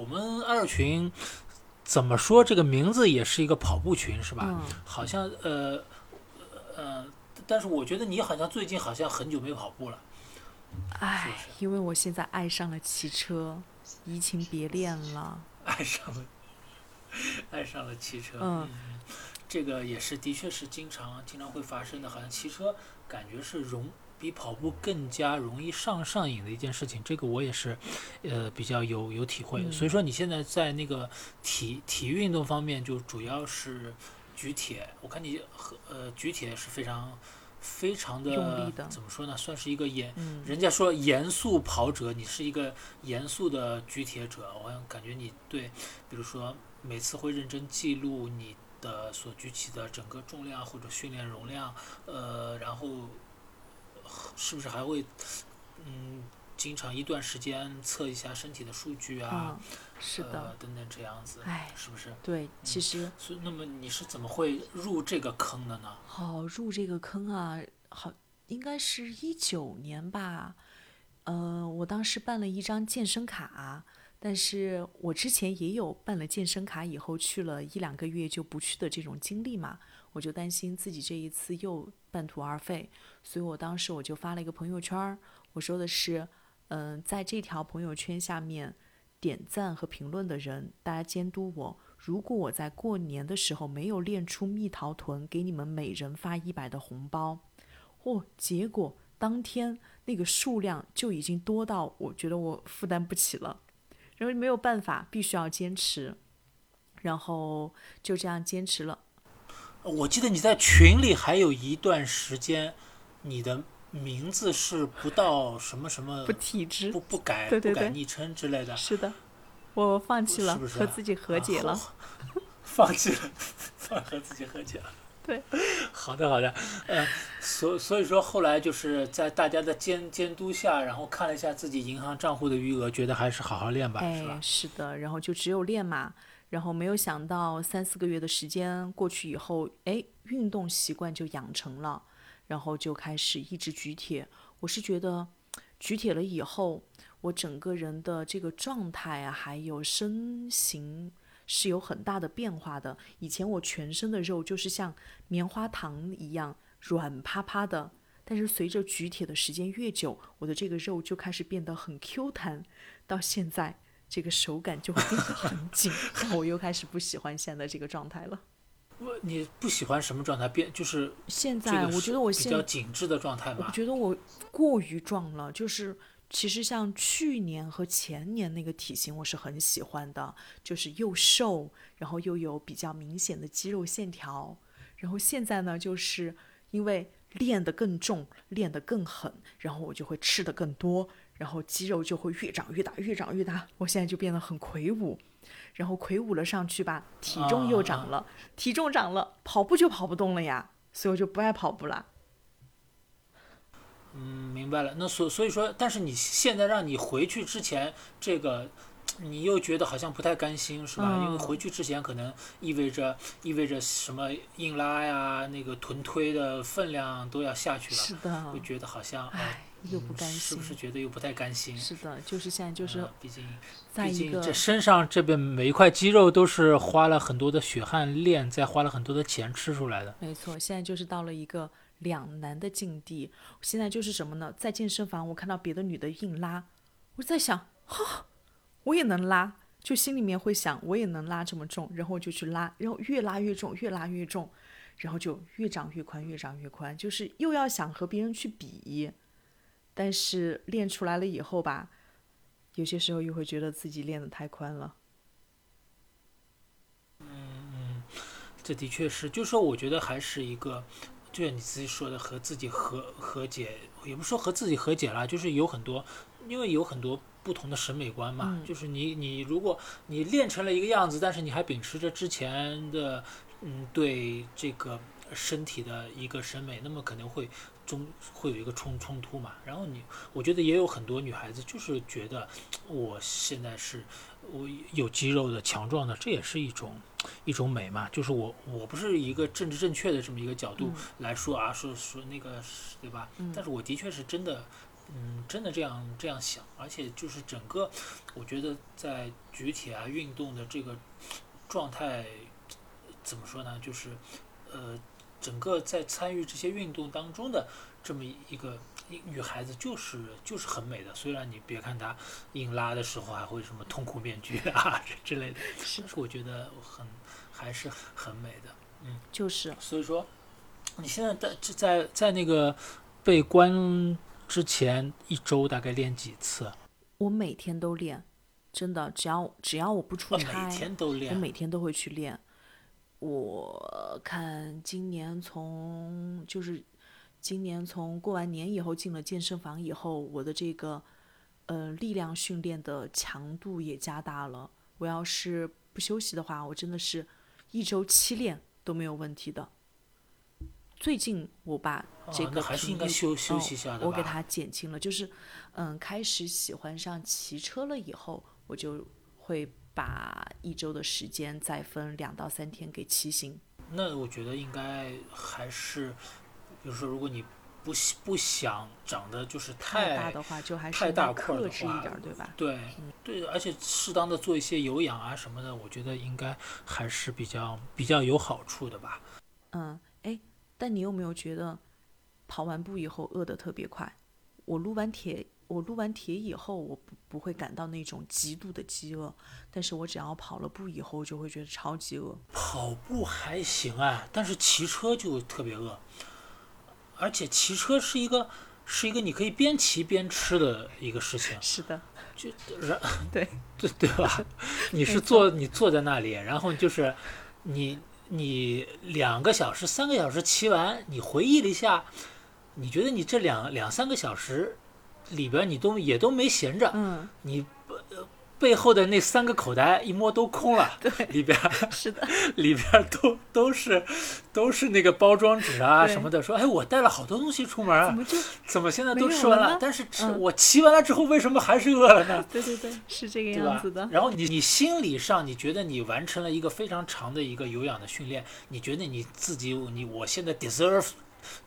我们二群怎么说这个名字也是一个跑步群是吧？嗯，好像呃呃，但是我觉得你好像最近好像很久没跑步了。唉是，因为我现在爱上了骑车，移情别恋了。爱上了，爱上了骑车。嗯这个也是，的确是经常经常会发生的。好像骑车感觉是容比跑步更加容易上上瘾的一件事情。这个我也是，呃，比较有有体会。嗯所以说你现在在那个体体育运动方面，就主要是举铁。我看你和呃举铁是非常非常的的怎么说呢？算是一个严嗯，人家说严肃跑者，你是一个严肃的举铁者，我感觉你对，比如说每次会认真记录你的所举起的整个重量或者训练容量，呃，然后是不是还会嗯经常一段时间测一下身体的数据啊，嗯，是呃的，等等这样子，唉，是不是？对，其实所以那么你是怎么会入这个坑的呢？好入这个坑啊，好，应该是一九年吧。呃，我当时办了一张健身卡，但是我之前也有办了健身卡以后去了一两个月就不去的这种经历嘛，我就担心自己这一次又半途而废，所以我当时我就发了一个朋友圈，我说的是，嗯、在这条朋友圈下面点赞和评论的人，大家监督我。如果我在过年的时候没有练出蜜桃臀，给你们每人发一百的红包，哦，结果当天那个数量就已经多到我觉得我负担不起了，然后没有办法，必须要坚持，然后就这样坚持了。我记得你在群里还有一段时间，你的名字是不到什么什么不体脂不，不改对对对不改昵称之类的，是的，我放弃了，是不是啊和自己和解了。啊放弃了，放和自己和解了。对，好的好的，呃，所所以说后来就是在大家的监监督下，然后看了一下自己银行账户的余额，觉得还是好好练吧，是哎吧，？是的，然后就只有练嘛，然后没有想到三四个月的时间过去以后，哎，运动习惯就养成了，然后就开始一直举铁。我是觉得举铁了以后，我整个人的这个状态啊，还有身形是有很大的变化的。以前我全身的肉就是像棉花糖一样软趴趴的，但是随着举铁的时间越久，我的这个肉就开始变得很 Q 弹，到现在这个手感就会变得很紧，但 我又开始不喜欢现在这个状态了。我你不喜欢什么状态？变就是现在我觉得我现较紧致的状态我。觉得我过于壮了，就是其实像去年和前年那个体型我是很喜欢的，就是又瘦，然后又有比较明显的肌肉线条。然后现在呢，就是因为练得更重，练得更狠，然后我就会吃得更多，然后肌肉就会越长越大，越长越大。我现在就变得很魁梧，然后魁梧了上去吧，体重又涨了，体重涨了，跑步就跑不动了呀，所以我就不爱跑步啦。嗯，明白了。那所所以说，但是你现在让你回去之前，这个你又觉得好像不太甘心，是吧？因为嗯回去之前可能意味着意味着什么硬拉呀，那个臀推的分量都要下去了，是的会，觉得好像唉哎，，又不甘心。是不是觉得又不太甘心？是的，就是现在就是呃毕竟在一个毕竟这身上这边每一块肌肉都是花了很多的血汗练，再花了很多的钱吃出来的。没错，现在就是到了一个两难的境地。现在就是什么呢？在健身房，我看到别的女的硬拉，我在想，哈，我也能拉，就心里面会想，我也能拉这么重，然后我就去拉，然后越拉越重，越拉越重，然后就越长越宽，越长越宽，就是又要想和别人去比，但是练出来了以后吧，有些时候又会觉得自己练得太宽了。嗯这的确是，就是说，我觉得还是一个，就像你自己说的，和自己和和解，也不是说和自己和解啦，就是有很多，因为有很多不同的审美观嘛。嗯就是你你如果你练成了一个样子，但是你还秉持着之前的嗯对这个身体的一个审美，那么可能会中会有一个冲冲突嘛。然后你，我觉得也有很多女孩子就是觉得我现在是我有肌肉的、强壮的，这也是一种。一种美嘛，就是我我不是一个政治正确的这么一个角度嗯来说啊，说说那个是对吧？嗯但是我的确是真的嗯，真的这样这样想，而且就是整个，我觉得在举铁啊运动的这个状态，怎么说呢？就是呃，整个在参与这些运动当中的这么一个女孩子，就是就是很美的。虽然你别看她硬拉的时候还会什么痛苦面具啊之类的，但是我觉得很还是很美的。嗯就是所以说，你现在在在在那个被关之前一周大概练几次？我每天都练，真的，只要只要我不出我差，每天都练我。每天都会去练。我看今年从就是今年从过完年以后进了健身房以后，我的这个呃力量训练的强度也加大了。我要是不休息的话，我真的是一周七练都没有问题的。最近我把这啊，个那还是应该休休哦息一下的吧。我给它减轻了，就是嗯，开始喜欢上骑车了以后，我就会把一周的时间再分两到三天给骑行。那我觉得应该还是，比如说，如果你不喜不想长得就是太大的话，就还是太大块的话克制一点儿，对吧？对对，而且适当的做一些有氧啊什么的，我觉得应该还是比较比较有好处的吧。嗯，哎，但你有没有觉得跑完步以后饿得特别快？我撸完铁，我撸完铁以后，我不不会感到那种极度的饥饿，但是我只要跑了步以后，就会觉得超级饿。跑步还行啊，但是骑车就特别饿，而且骑车是一个是一个你可以边骑边吃的一个事情，是的，就然 对对对吧？你是坐你坐在那里，然后就是你你两个小时三个小时骑完，你回忆了一下，你觉得你这两两三个小时里边你都也都没闲着，嗯，你呃背后的那三个口袋一摸都空了，对，里边 是的，里边都都是都是那个包装纸啊什么的，说哎我带了好多东西出门啊，怎么就？怎么现在都吃完了？了但是吃、嗯我骑完了之后为什么还是饿了呢？对对对，是这个样子的？。然后你你心理上你觉得你完成了一个非常长的一个有氧的训练，你觉得你自己你我现在 deserve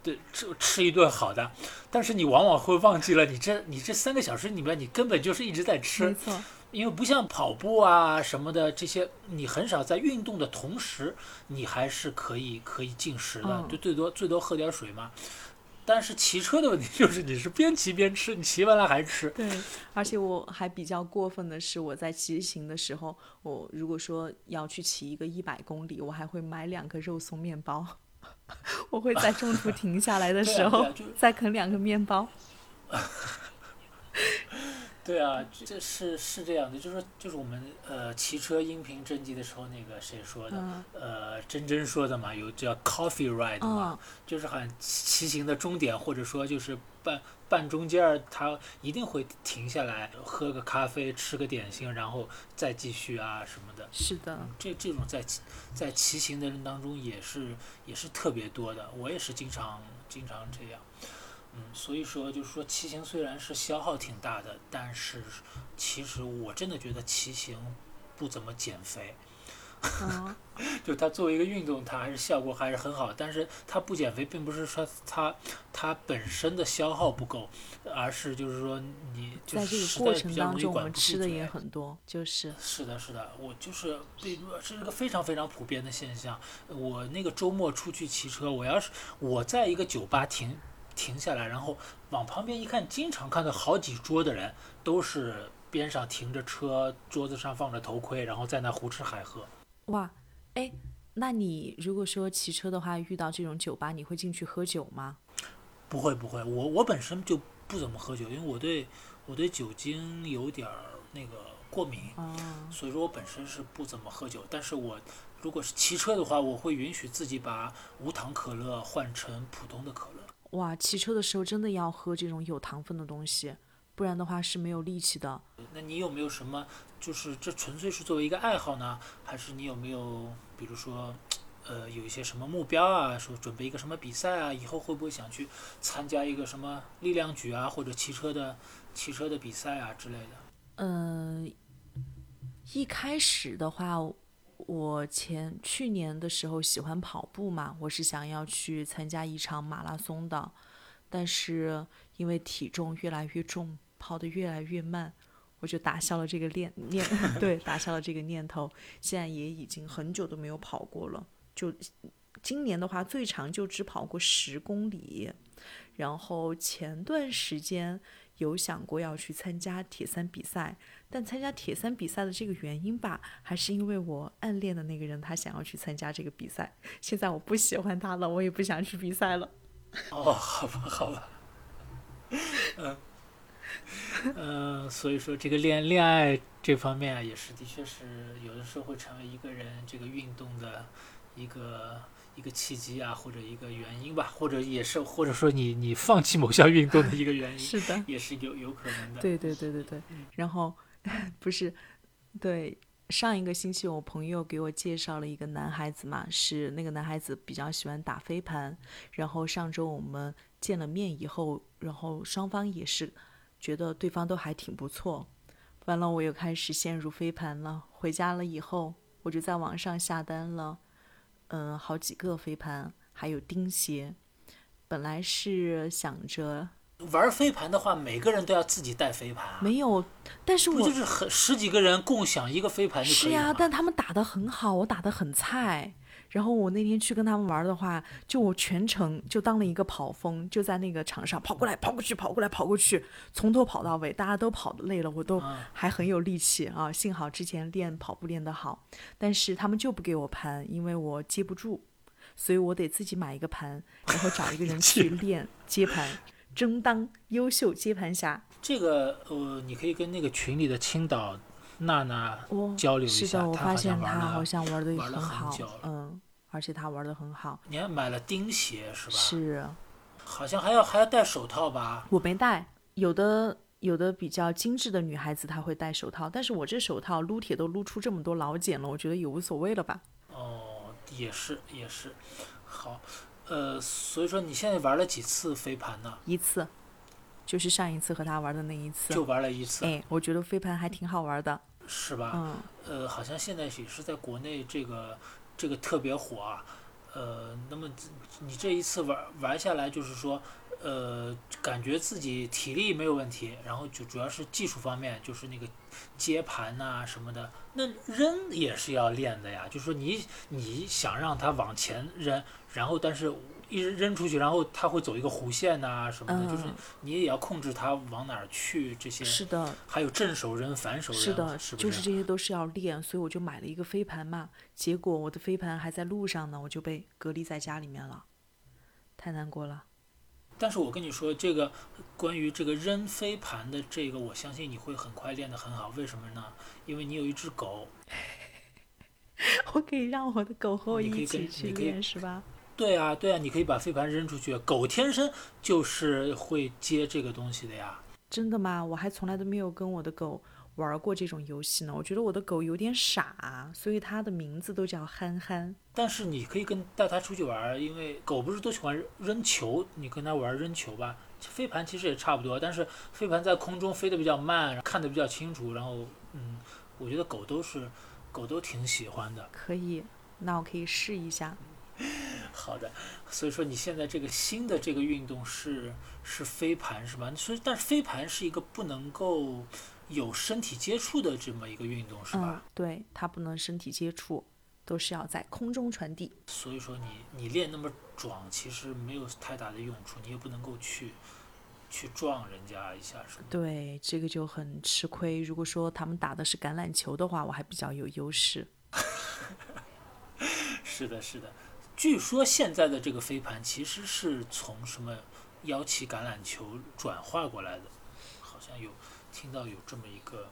对吃吃一顿好的，但是你往往会忘记了你这你这三个小时里面你根本就是一直在吃没，错，因为不像跑步啊什么的这些，你很少在运动的同时，你还是可以可以进食的，嗯就最多最多喝点水嘛。但是骑车的问题 就是你是边骑边吃，你骑完了还吃。对，而且我还比较过分的是，我在骑行的时候，我如果说要去骑一个一百公里，我还会买两个肉松面包，我会在中途停下来的时候再啃两个面包。对啊，这是是这样的，就是就是我们呃骑车音频征集的时候，那个谁说的？嗯呃，珍珍说的嘛，有叫 coffee ride 嘛，哦，就是好像骑行的终点，或者说就是半半中间儿，他一定会停下来喝个咖啡，吃个点心，然后再继续啊什么的。是的，嗯，这这种在骑在骑行的人当中也是也是特别多的，我也是经常经常这样。嗯，所以说就是说骑行虽然是消耗挺大的，但是其实我真的觉得骑行不怎么减肥。嗯，就它作为一个运动，它还是效果还是很好，但是它不减肥，并不是说它它本身的消耗不够，而是就是说你就在这个过程比较容易当中，我们管吃的也很多，就是是的，是的，我就是对，这是个非常非常普遍的现象。我那个周末出去骑车，我要是我在一个酒吧停停下来，然后往旁边一看，经常看到好几桌的人都是边上停着车，桌子上放着头盔，然后在那胡吃海喝。哇，哎，那你如果说骑车的话，遇到这种酒吧，你会进去喝酒吗？不会不会，我我本身就不怎么喝酒，因为我对我对酒精有点儿那个过敏。哦，所以说我本身是不怎么喝酒，但是我如果是骑车的话，我会允许自己把无糖可乐换成普通的可乐。哇，骑车的时候真的要喝这种有糖分的东西，不然的话是没有力气的。那你有没有什么，就是这纯粹是作为一个爱好呢，还是你有没有，比如说，呃，有一些什么目标啊，说准备一个什么比赛啊，以后会不会想去参加一个什么力量举啊，或者骑车的骑车的比赛啊之类的？嗯，一开始的话，我前去年的时候喜欢跑步嘛，我是想要去参加一场马拉松的，但是因为体重越来越重，跑得越来越慢，我就打消了这个念念，对，打消了这个念头。现在也已经很久都没有跑过了，就今年的话，最长就只跑过十公里。然后前段时间有想过要去参加铁三比赛，但参加铁三比赛的这个原因吧，还是因为我暗恋的那个人他想要去参加这个比赛。现在我不喜欢他了，我也不想去比赛了。哦，好吧，好吧，嗯，嗯，所以说这个恋恋爱这方面啊，也是的确是有的时候会成为一个人这个运动的一个一个契机啊，或者一个原因吧，或者也是或者说你你放弃某项运动的一个原因，是的，也是有有可能的。对对对对对，然后 不是，对。上一个星期，我朋友给我介绍了一个男孩子嘛，是那个男孩子比较喜欢打飞盘。然后上周我们见了面以后，然后双方也是觉得对方都还挺不错。完了，我又开始陷入飞盘了。回家了以后，我就在网上下单了，嗯，好几个飞盘，还有钉鞋。本来是想着。玩飞盘的话，每个人都要自己带飞盘啊？没有，但是我就是很十几个人共享一个飞盘就可以是呀，但他们打得很好，我打得很菜。然后我那天去跟他们玩的话，就我全程就当了一个跑风，就在那个场上跑过来跑过去，跑过来跑过去，从头跑到尾。大家都跑得累了，我都还很有力气啊。幸好之前练跑步练得好，但是他们就不给我盘，因为我接不住，所以我得自己买一个盘，然后找一个人 去练接盘。争当优秀接盘侠，这个呃，你可以跟那个群里的青岛娜娜交流一下。是的，我发现她好像玩的很好，嗯，而且她玩的很好。你还买了钉鞋是吧？是。好像还要还要戴手套吧？我没戴，有的有的比较精致的女孩子她会戴手套，但是我这手套撸铁都撸出这么多老茧了，我觉得也无所谓了吧。哦，也是也是，好。呃，所以说你现在玩了几次飞盘呢？一次，就是上一次和他玩的那一次。就玩了一次。哎，我觉得飞盘还挺好玩的。是吧？嗯。呃，好像现在也是在国内这个这个特别火啊。呃，那么你这一次玩玩下来，就是说，呃，感觉自己体力没有问题，然后就主要是技术方面，就是那个接盘呐什么的。那扔也是要练的呀，就是说你你想让它往前扔。然后，但是一直扔出去，然后它会走一个弧线呐什么的，就是你也要控制它往哪儿去这些。是的。还有正手扔、反手扔，是的，是就是这些都是要练，所以我就买了一个飞盘嘛。结果我的飞盘还在路上呢，我就被隔离在家里面了，太难过了。但是我跟你说，这个关于这个扔飞盘的这个，我相信你会很快练得很好。为什么呢？因为你有一只狗。我可以让我的狗和我一起去练，是吧？对啊，对啊，你可以把飞盘扔出去。狗天生就是会接这个东西的呀。真的吗？我还从来都没有跟我的狗玩过这种游戏呢。我觉得我的狗有点傻，所以它的名字都叫憨憨。但是你可以跟带它出去玩，因为狗不是都喜欢扔球，你跟它玩扔球吧。飞盘其实也差不多，但是飞盘在空中飞得比较慢，看得比较清楚。然后，嗯，我觉得狗都是狗都挺喜欢的。可以，那我可以试一下。好的，所以说你现在这个新的这个运动是是飞盘是吧？所以但是飞盘是一个不能够有身体接触的这么一个运动是吧？嗯，对，它不能身体接触，都是要在空中传递。所以说你你练那么壮，其实没有太大的用处，你也不能够去去撞人家一下是吧？对，这个就很吃亏。如果说他们打的是橄榄球的话，我还比较有优势。是的，是的。据说现在的这个飞盘其实是从什么腰旗橄榄球转化过来的，好像有听到有这么一个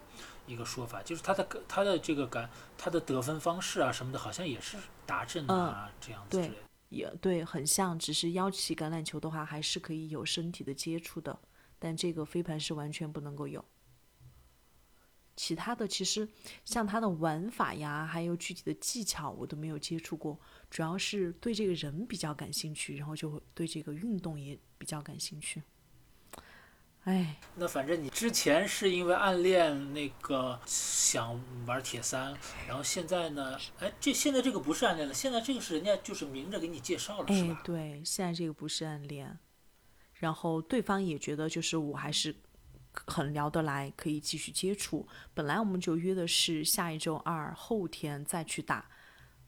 一个说法，就是他的他的这个感他的得分方式啊什么的，好像也是达阵啊这样子之类的。也对，很像，只是腰旗橄榄球的话还是可以有身体的接触的，但这个飞盘是完全不能够有。其他的其实像它的玩法呀，还有具体的技巧，我都没有接触过。主要是对这个人比较感兴趣，然后就对这个运动也比较感兴趣。哎，那反正你之前是因为暗恋那个想玩铁三，然后现在呢？哎，这现在这个不是暗恋了，现在这个是人家就是明着给你介绍了，是吧？哎，对，现在这个不是暗恋。然后对方也觉得就是我还是很聊得来，可以继续接触。本来我们就约的是下一周二后天再去打，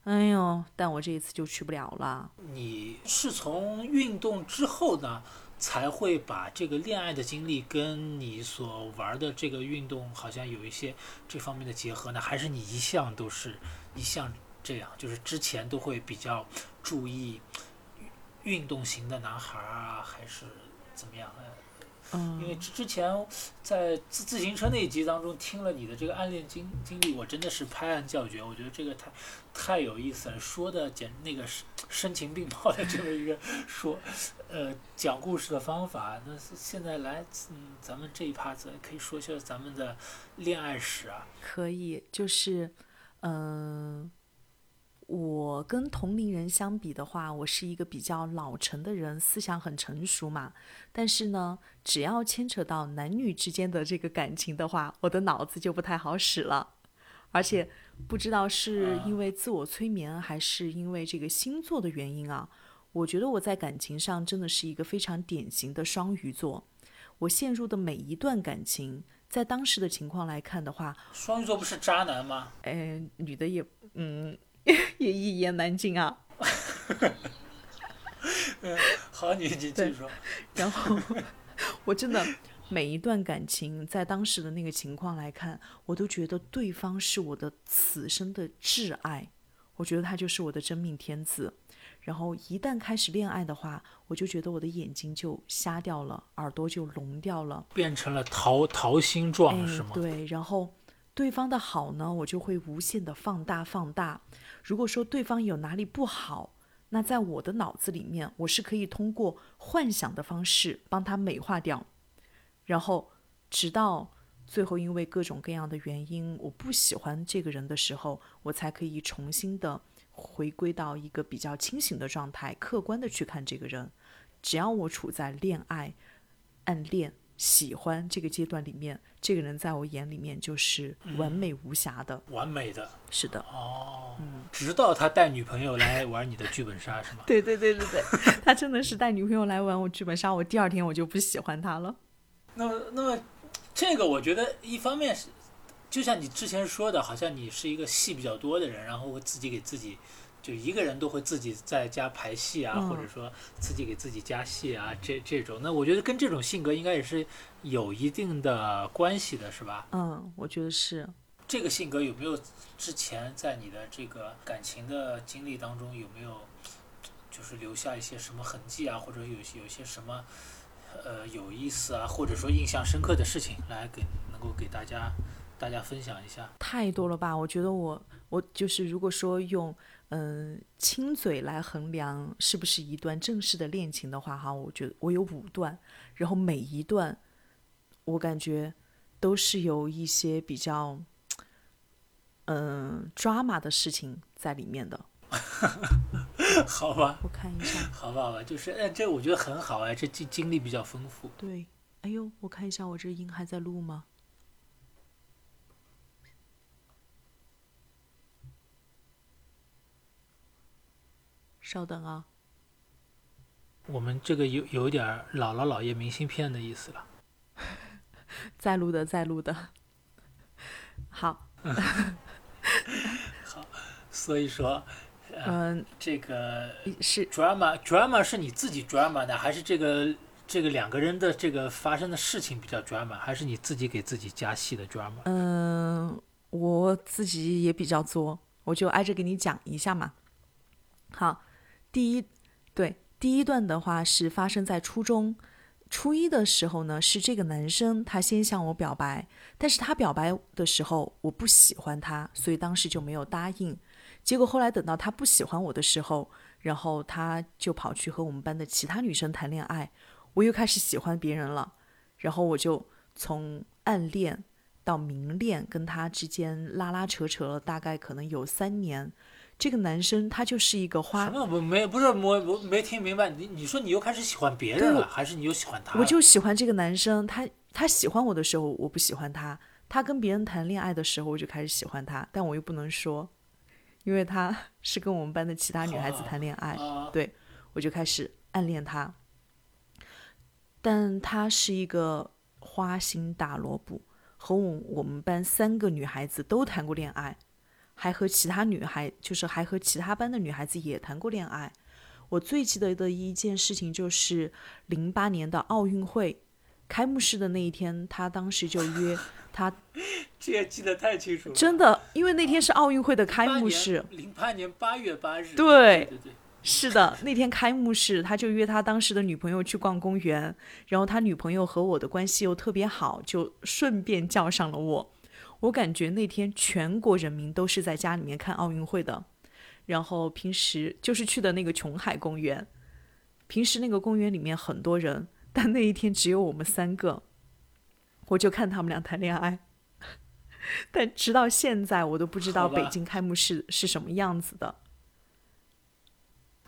哎呦，但我这一次就去不了了。你是从运动之后呢，才会把这个恋爱的经历跟你所玩的这个运动好像有一些这方面的结合呢？还是你一向都是一向这样，就是之前都会比较注意运动型的男孩啊，还是怎么样？因为之之前在自自行车那一集当中听了你的这个暗恋经经历，我真的是拍案叫绝。我觉得这个太太有意思了，说的简那个声声情并茂的这么一个 说，呃，讲故事的方法。那现在来，嗯，咱们这一趴子可以说一下咱们的恋爱史啊。可以，就是，嗯、我跟同龄人相比的话，我是一个比较老成的人，思想很成熟嘛。但是呢，只要牵扯到男女之间的这个感情的话，我的脑子就不太好使了。而且不知道是因为自我催眠，还是因为这个星座的原因啊，我觉得我在感情上真的是一个非常典型的双鱼座。我陷入的每一段感情，在当时的情况来看的话，双鱼座不是渣男吗？哎，女的也嗯 也一言难尽啊。好，你你继续说。然后我真的每一段感情，在当时的那个情况来看，我都觉得对方是我的此生的挚爱，我觉得他就是我的真命天子。然后一旦开始恋爱的话，我就觉得我的眼睛就瞎掉了，耳朵就聋掉了。变成了桃桃心状、哎是吗？对，然后对方的好呢，我就会无限的放大放大。如果说对方有哪里不好，那在我的脑子里面，我是可以通过幻想的方式帮他美化掉，然后直到最后因为各种各样的原因，我不喜欢这个人的时候，我才可以重新的回归到一个比较清醒的状态，客观的去看这个人。只要我处在恋爱、暗恋、喜欢这个阶段里面，这个人在我眼里面就是完美无瑕的。完美的是的，哦。嗯直到他带女朋友来玩你的剧本杀是吗？对对对对对，他真的是带女朋友来玩我剧本杀，我第二天我就不喜欢他了。那么，那么，这个我觉得一方面是，就像你之前说的，好像你是一个戏比较多的人，然后会自己给自己，就一个人都会自己在家排戏啊，嗯或者说自己给自己加戏啊，这这种，那我觉得跟这种性格应该也是有一定的关系的，是吧？嗯，我觉得是。这个性格有没有之前在你的这个感情的经历当中有没有，就是留下一些什么痕迹啊，或者有有些什么呃有意思啊，或者说印象深刻的事情，来给能够给大家大家分享一下？太多了吧？我觉得我我就是如果说用嗯、亲嘴来衡量是不是一段正式的恋情的话，哈，我觉得我有五段，然后每一段我感觉都是有一些比较嗯、drama 的事情在里面的。好吧，我看一下，好吧，好吧，就是哎，这我觉得很好哎，这经经历比较丰富。对，哎呦，我看一下我这音还在录吗？稍等啊。我们这个有有一点儿姥姥姥爷明信片的意思了。在录的，在录的。好，所以说，嗯、这个是 drama drama 是你自己 drama 的，还是这个这个两个人的这个发生的事情比较 drama，还是你自己给自己加戏的 drama？嗯、我自己也比较作，我就挨着给你讲一下嘛。好，第一，对，第一段的话是发生在初中。初一的时候呢，是这个男生他先向我表白，但是他表白的时候我不喜欢他，所以当时就没有答应。结果后来等到他不喜欢我的时候，然后他就跑去和我们班的其他女生谈恋爱，我又开始喜欢别人了，然后我就从暗恋到明恋，跟他之间拉拉扯扯了大概可能有三年。这个男生他就是一个花什，么？我没不是我我没听明白，你你说你又开始喜欢别人了，还是你又喜欢他？我就喜欢这个男生，他他喜欢我的时候我不喜欢他，他跟别人谈恋爱的时候我就开始喜欢他，但我又不能说，因为他是跟我们班的其他女孩子谈恋爱，啊，对我就开始暗恋他。但他是一个花心大萝卜，和我我们班三个女孩子都谈过恋爱，还和其他女孩，就是还和其他班的女孩子也谈过恋爱。我最记得的一件事情就是零八年的奥运会开幕式的那一天，他当时就约 他，这也记得太清楚了。真的，因为那天是奥运会的开幕式，零八年八月八日。对对对，是的，那天开幕式，他就约他当时的女朋友去逛公园，然后他女朋友和我的关系又特别好，就顺便叫上了我。我感觉那天全国人民都是在家里面看奥运会的。然后平时就是去的那个琼海公园，平时那个公园里面很多人，但那一天只有我们三个，我就看他们俩谈恋爱。但直到现在，我都不知道北京开幕式是什么样子的。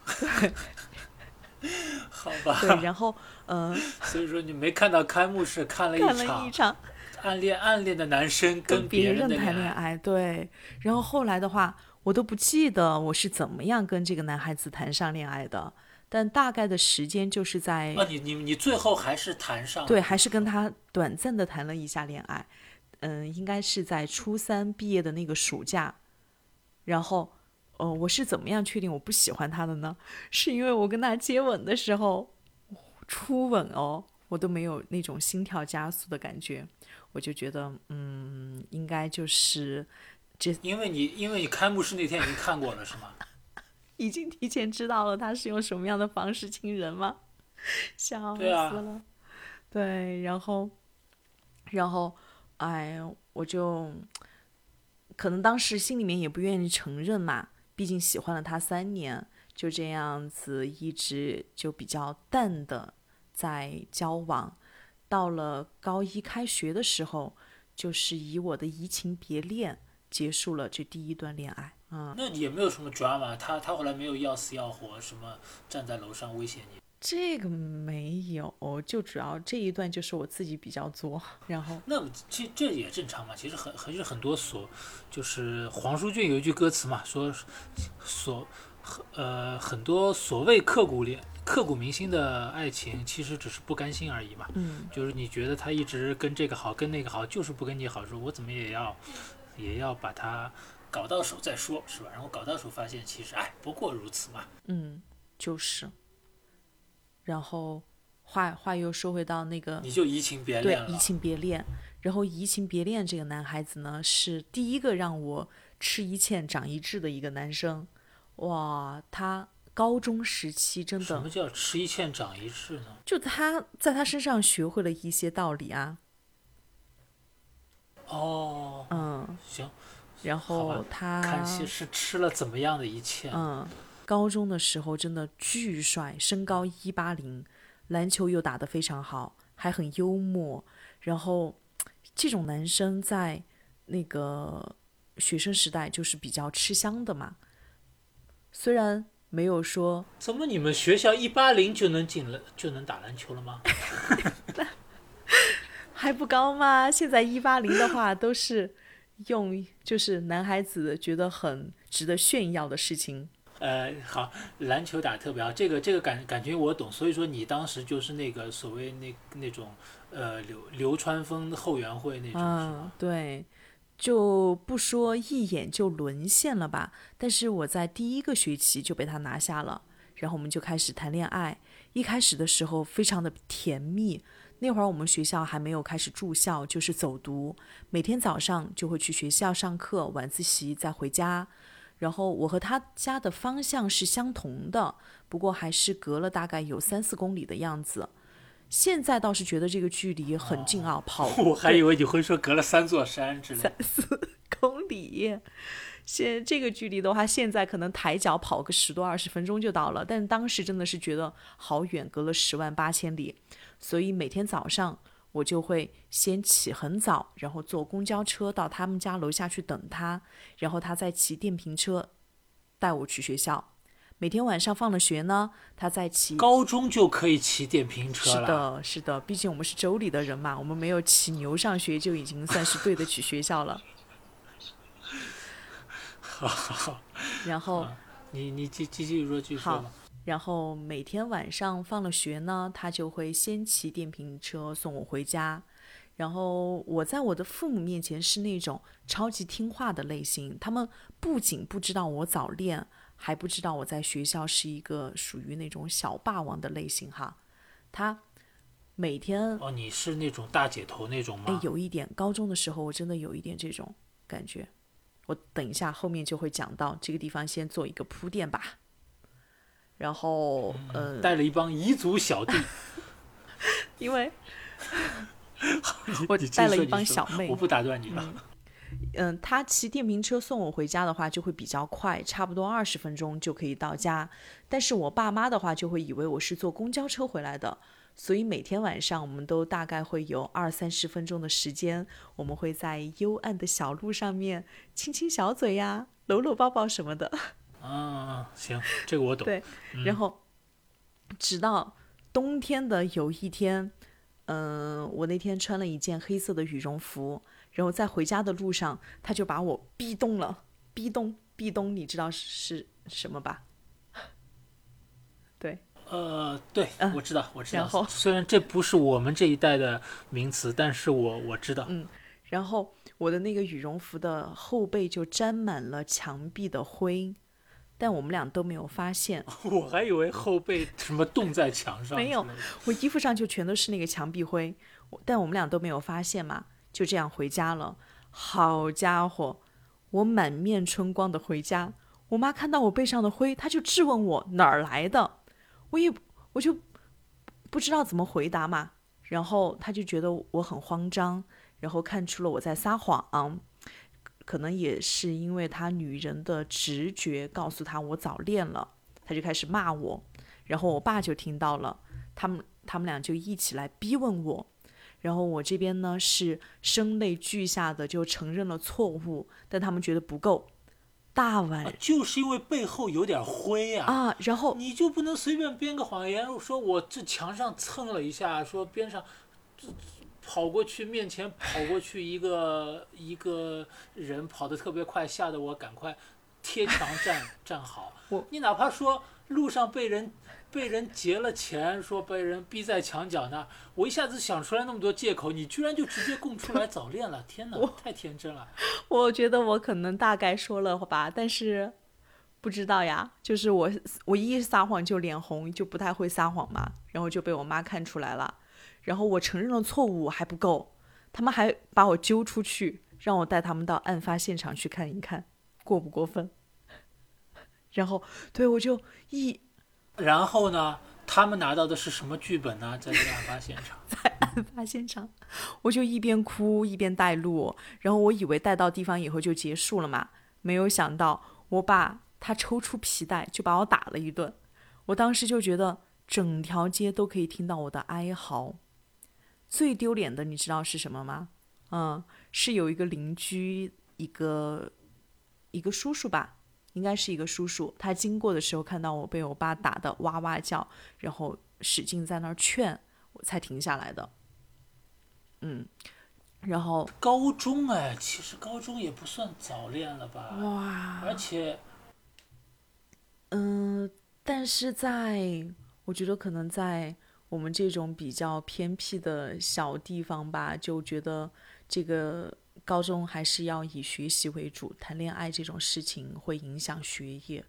对，好吧。对，然后嗯，所以说你没看到开幕式，看了一场暗恋暗恋的男生跟别人谈恋爱。对，然后后来的话。我都不记得我是怎么样跟这个男孩子谈上恋爱的，但大概的时间就是在……啊，你你你最后还是谈上？对，还是跟他短暂的谈了一下恋爱，嗯，应该是在初三毕业的那个暑假。然后，哦，我是怎么样确定我不喜欢他的呢？是因为我跟他接吻的时候，初吻哦，我都没有那种心跳加速的感觉，我就觉得，嗯，应该就是这。因为你，因为你开幕式那天已经看过了，是吗？已经提前知道了他是用什么样的方式亲人吗？笑死了。对，然后，然后，哎，我就可能当时心里面也不愿意承认嘛，毕竟喜欢了他三年，就这样子一直就比较淡的在交往。到了高一开学的时候，就是以我的移情别恋。结束了这第一段恋爱，嗯，那也没有什么 drama，他他后来没有要死要活，什么站在楼上威胁你？这个没有，就主要这一段就是我自己比较作，然后 那其实这也正常嘛，其实很很是很多所，就是黄舒骏有一句歌词嘛，说所呃很多所谓刻骨恋刻骨铭心的爱情，其实只是不甘心而已嘛，嗯，就是你觉得他一直跟这个好，跟那个好，就是不跟你好，说我怎么也要。也要把他搞到手再说，是吧？然后搞到手发现，其实哎，不过如此嘛。嗯，就是。然后话话又说回到那个，你就移情别恋了。对，移情别恋。然后移情别恋这个男孩子呢，是第一个让我吃一堑长一智的一个男生。哇，他高中时期真的。什么叫吃一堑长一智呢？就他在他身上学会了一些道理啊。哦，嗯，行，然后他看戏是吃了怎么样的一堑？嗯，高中的时候真的巨帅，身高一八零，篮球又打得非常好，还很幽默。然后这种男生在那个学生时代就是比较吃香的嘛。虽然没有说，怎么你们学校一八零就能进了就能打篮球了吗？还不高吗？现在一八零的话都是用，就是男孩子觉得很值得炫耀的事情。呃，好，篮球打特别好，这个这个感感觉我懂。所以说你当时就是那个所谓那那种呃流流川枫后援会那种嗯，对，就不说一眼就沦陷了吧。但是我在第一个学期就被他拿下了，然后我们就开始谈恋爱。一开始的时候非常的甜蜜。那会儿我们学校还没有开始住校，就是走读，每天早上就会去学校上课，晚自习再回家。然后我和他家的方向是相同的，不过还是隔了大概有三四公里的样子。现在倒是觉得这个距离很近啊，跑。我还以为你会说隔了三座山之类。三四公里，现这个距离的话，现在可能抬脚跑个十多二十分钟就到了，但当时真的是觉得好远，隔了十万八千里。所以每天早上我就会先起很早，然后坐公交车到他们家楼下去等他，然后他再骑电瓶车带我去学校。每天晚上放了学呢，他在骑。高中就可以骑电瓶车了。是的，是的，毕竟我们是州里的人嘛，我们没有骑牛上学就已经算是对得起学校了。好好好。然后，你你继继续说继续说。然后每天晚上放了学呢，他就会先骑电瓶车送我回家。然后我在我的父母面前是那种超级听话的类型，他们不仅不知道我早恋，还不知道我在学校是一个属于那种小霸王的类型哈。他每天哦，你是那种大姐头那种吗？哎，有一点，高中的时候我真的有一点这种感觉。我等一下后面就会讲到这个地方，先做一个铺垫吧。然后，嗯，带了一帮彝族小弟，因为 我带了一帮小妹，我不打断你了。嗯，他骑电瓶车送我回家的话，就会比较快，差不多二十分钟就可以到家。但是我爸妈的话，就会以为我是坐公交车回来的。所以每天晚上，我们都大概会有二三十分钟的时间，我们会在幽暗的小路上面亲亲小嘴呀，搂搂抱抱什么的。啊，行，这个我懂。对，然后直到冬天的有一天，嗯，我那天穿了一件黑色的羽绒服，然后在回家的路上，他就把我逼咚了。逼咚，逼咚，你知道是什么吧？对。呃，对，我知道，我知道。然后，虽然这不是我们这一代的名词，但是我我知道。嗯，然后我的那个羽绒服的后背就沾满了墙壁的灰，但我们俩都没有发现。我还以为后背 什么冻在墙上。没有，我衣服上就全都是那个墙壁灰，但我们俩都没有发现嘛，就这样回家了。好家伙，我满面春光的回家，我妈看到我背上的灰，她就质问我哪儿来的。我也我就不知道怎么回答嘛，然后他就觉得我很慌张，然后看出了我在撒谎，可能也是因为他女人的直觉告诉他我早恋了，他就开始骂我，然后我爸就听到了，他们他们俩就一起来逼问我，然后我这边呢是声泪俱下的就承认了错误，但他们觉得不够。大晚就是因为背后有点灰啊啊，然后你就不能随便编个谎言，说我这墙上蹭了一下，说边上跑过去面前跑过去一个一个人跑得特别快，吓得我赶快贴墙站站好。你哪怕说路上被人。被人劫了钱，说被人逼在墙角那，我一下子想出来那么多借口，你居然就直接供出来早恋了，天哪，太天真了。我觉得我可能大概说了吧，但是不知道呀，就是我我一撒谎就脸红，就不太会撒谎嘛，然后就被我妈看出来了，然后我承认了错误还不够，他们还把我揪出去，让我带他们到案发现场去看一看，过不过分？然后对我就一。然后呢？他们拿到的是什么剧本呢？在这个案发现场，在案发现场，我就一边哭一边带路。然后我以为带到地方以后就结束了嘛，没有想到我爸他抽出皮带就把我打了一顿。我当时就觉得整条街都可以听到我的哀嚎。最丢脸的你知道是什么吗？嗯，是有一个邻居，一个一个叔叔吧。应该是一个叔叔，他经过的时候看到我被我爸打的哇哇叫，然后使劲在那儿劝我才停下来的。嗯，然后高中哎，其实高中也不算早恋了吧？哇！而且，嗯，但是在我觉得可能在我们这种比较偏僻的小地方吧，就觉得这个。高中还是要以学习为主，谈恋爱这种事情会影响学业，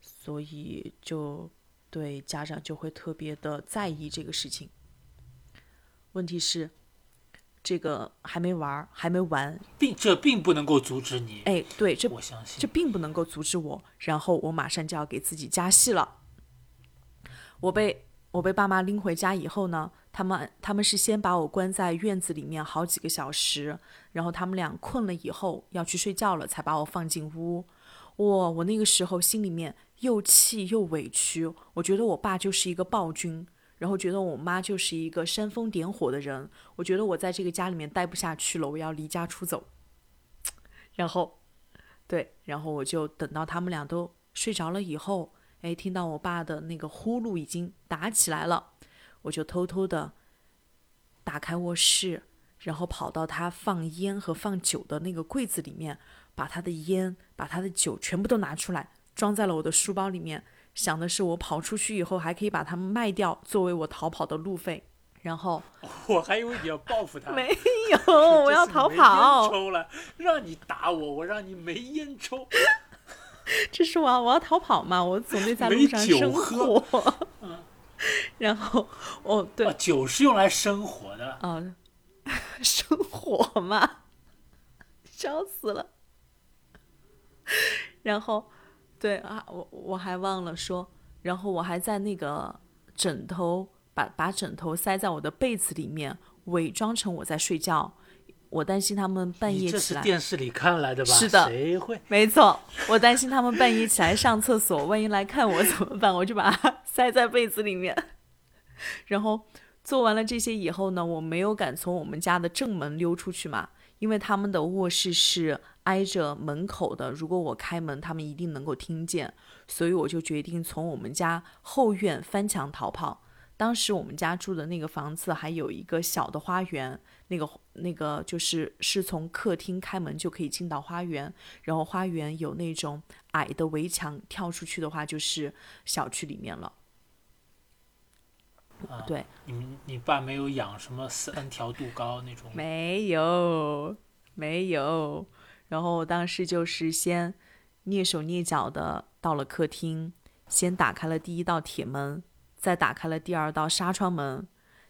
所以就对家长就会特别的在意这个事情。问题是，这个还没玩，还没完，并这并不能够阻止你。哎，对，这我相信，这并不能够阻止我。然后我马上就要给自己加戏了，我被我被爸妈拎回家以后呢？他们他们是先把我关在院子里面好几个小时，然后他们俩困了以后要去睡觉了，才把我放进屋。哇，我那个时候心里面又气又委屈，我觉得我爸就是一个暴君，然后觉得我妈就是一个煽风点火的人，我觉得我在这个家里面待不下去了，我要离家出走。然后，对，然后我就等到他们俩都睡着了以后，哎，听到我爸的那个呼噜已经打起来了。我就偷偷的打开卧室，然后跑到他放烟和放酒的那个柜子里面，把他的烟、把他的酒全部都拿出来，装在了我的书包里面，想的是我跑出去以后还可以把它们卖掉，作为我逃跑的路费。然后 我还以为你要报复他，没有，我要 逃跑。抽了，让你打我，我让你没烟抽。这是我，我要逃跑嘛？我总得在路上生火。然后，哦，对，酒是用来生火的。啊，生火嘛，笑死了。然后，对啊，我我还忘了说，然后我还在那个枕头把把枕头塞在我的被子里面，伪装成我在睡觉。我担心他们半夜起来，这是电视里看来的吧？是的，谁会？没错，我担心他们半夜起来上厕所，万一来看我怎么办？我就把它塞在被子里面。然后做完了这些以后呢，我没有敢从我们家的正门溜出去嘛，因为他们的卧室是挨着门口的，如果我开门，他们一定能够听见，所以我就决定从我们家后院翻墙逃跑。当时我们家住的那个房子还有一个小的花园。那个那个就是是从客厅开门就可以进到花园，然后花园有那种矮的围墙，跳出去的话就是小区里面了。对，你你爸没有养什么三条杜高那种？没有，没有。然后当时就是先蹑手蹑脚的到了客厅，先打开了第一道铁门，再打开了第二道纱窗门。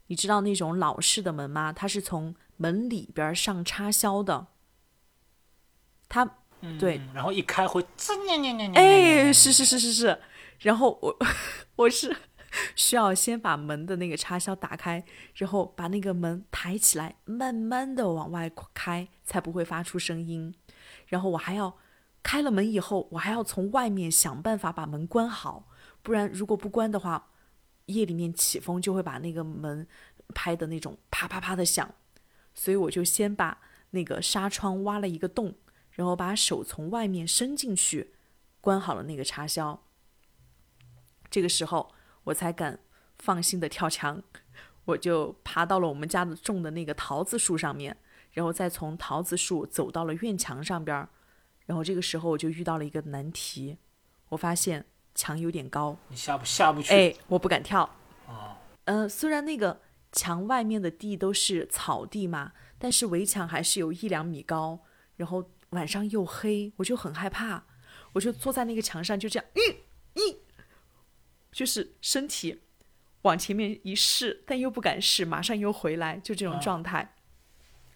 你知道那种老式的门吗？它是从门里边上插销的。它对，然后一开会哎，是是是是是。然后我 我是需要先把门的那个插销打开，然后把那个门抬起来，慢慢的往外开，才不会发出声音。然后我还要开了门以后，我还要从外面想办法把门关好，不然如果不关的话。夜里面起风就会把那个门拍的那种啪啪啪的响，所以我就先把那个纱窗挖了一个洞，然后把手从外面伸进去，关好了那个插销。这个时候我才敢放心的跳墙，我就爬到了我们家的种的那个桃子树上面，然后再从桃子树走到了院墙上边儿然后这个时候我就遇到了一个难题，我发现。墙有点高，你下不下不去？哎，我不敢跳。啊，嗯，虽然那个墙外面的地都是草地嘛，但是围墙还是有一两米高。然后晚上又黑，我就很害怕，我就坐在那个墙上，就这样，嗯嗯，就是身体往前面一试，但又不敢试，马上又回来，就这种状态。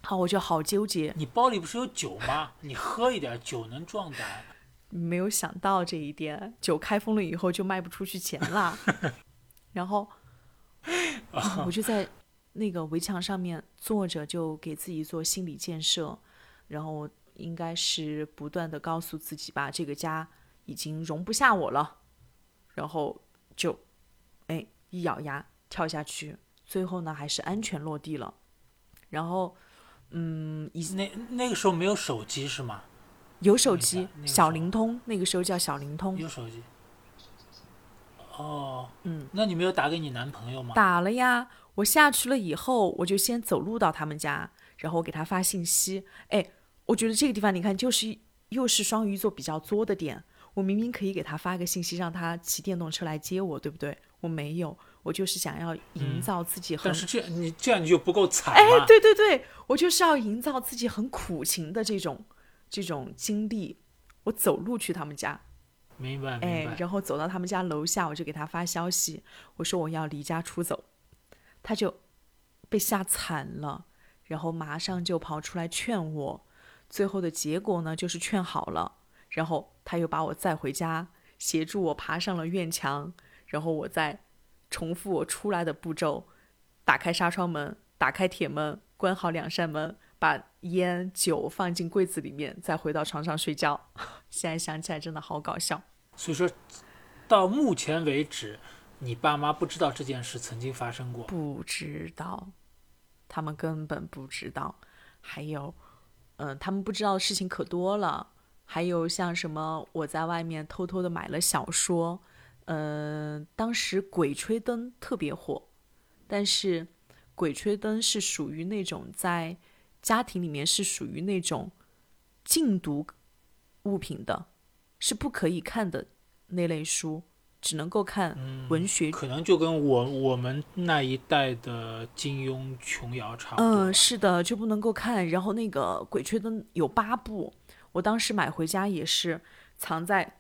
好，我就好纠结。你包里不是有酒吗？你喝一点酒能壮胆。没有想到这一点，酒开封了以后就卖不出去钱了。然后 我就在那个围墙上面坐着，就给自己做心理建设。然后应该是不断的告诉自己吧，这个家已经容不下我了。然后就哎一咬牙跳下去，最后呢还是安全落地了。然后嗯，以那那个时候没有手机是吗？有手机，小灵通，那个时候叫小灵通。有手机。哦。嗯。那你没有打给你男朋友吗？打了呀，我下去了以后，我就先走路到他们家，然后我给他发信息。哎，我觉得这个地方你看，就是又是双鱼座比较作的点。我明明可以给他发个信息，让他骑电动车来接我，对不对？我没有，我就是想要营造自己很。但是这样你这样你就不够惨哎，对对对，我就是要营造自己很苦情的这种。这种经历，我走路去他们家，明白，哎，然后走到他们家楼下，我就给他发消息，我说我要离家出走，他就被吓惨了，然后马上就跑出来劝我，最后的结果呢，就是劝好了，然后他又把我载回家，协助我爬上了院墙，然后我再重复我出来的步骤，打开纱窗门，打开铁门，关好两扇门。把烟酒放进柜子里面，再回到床上睡觉。现在想起来真的好搞笑。所以说，到目前为止，你爸妈不知道这件事曾经发生过。不知道，他们根本不知道。还有，嗯，他们不知道的事情可多了。还有像什么，我在外面偷偷的买了小说。嗯，当时《鬼吹灯》特别火，但是《鬼吹灯》是属于那种在。家庭里面是属于那种禁毒物品的，是不可以看的那类书。只能够看嗯文学。可能就跟我我们那一代的金庸、琼瑶差不多。嗯，是的，就不能够看。然后那个《鬼吹灯》有八部，我当时买回家也是藏在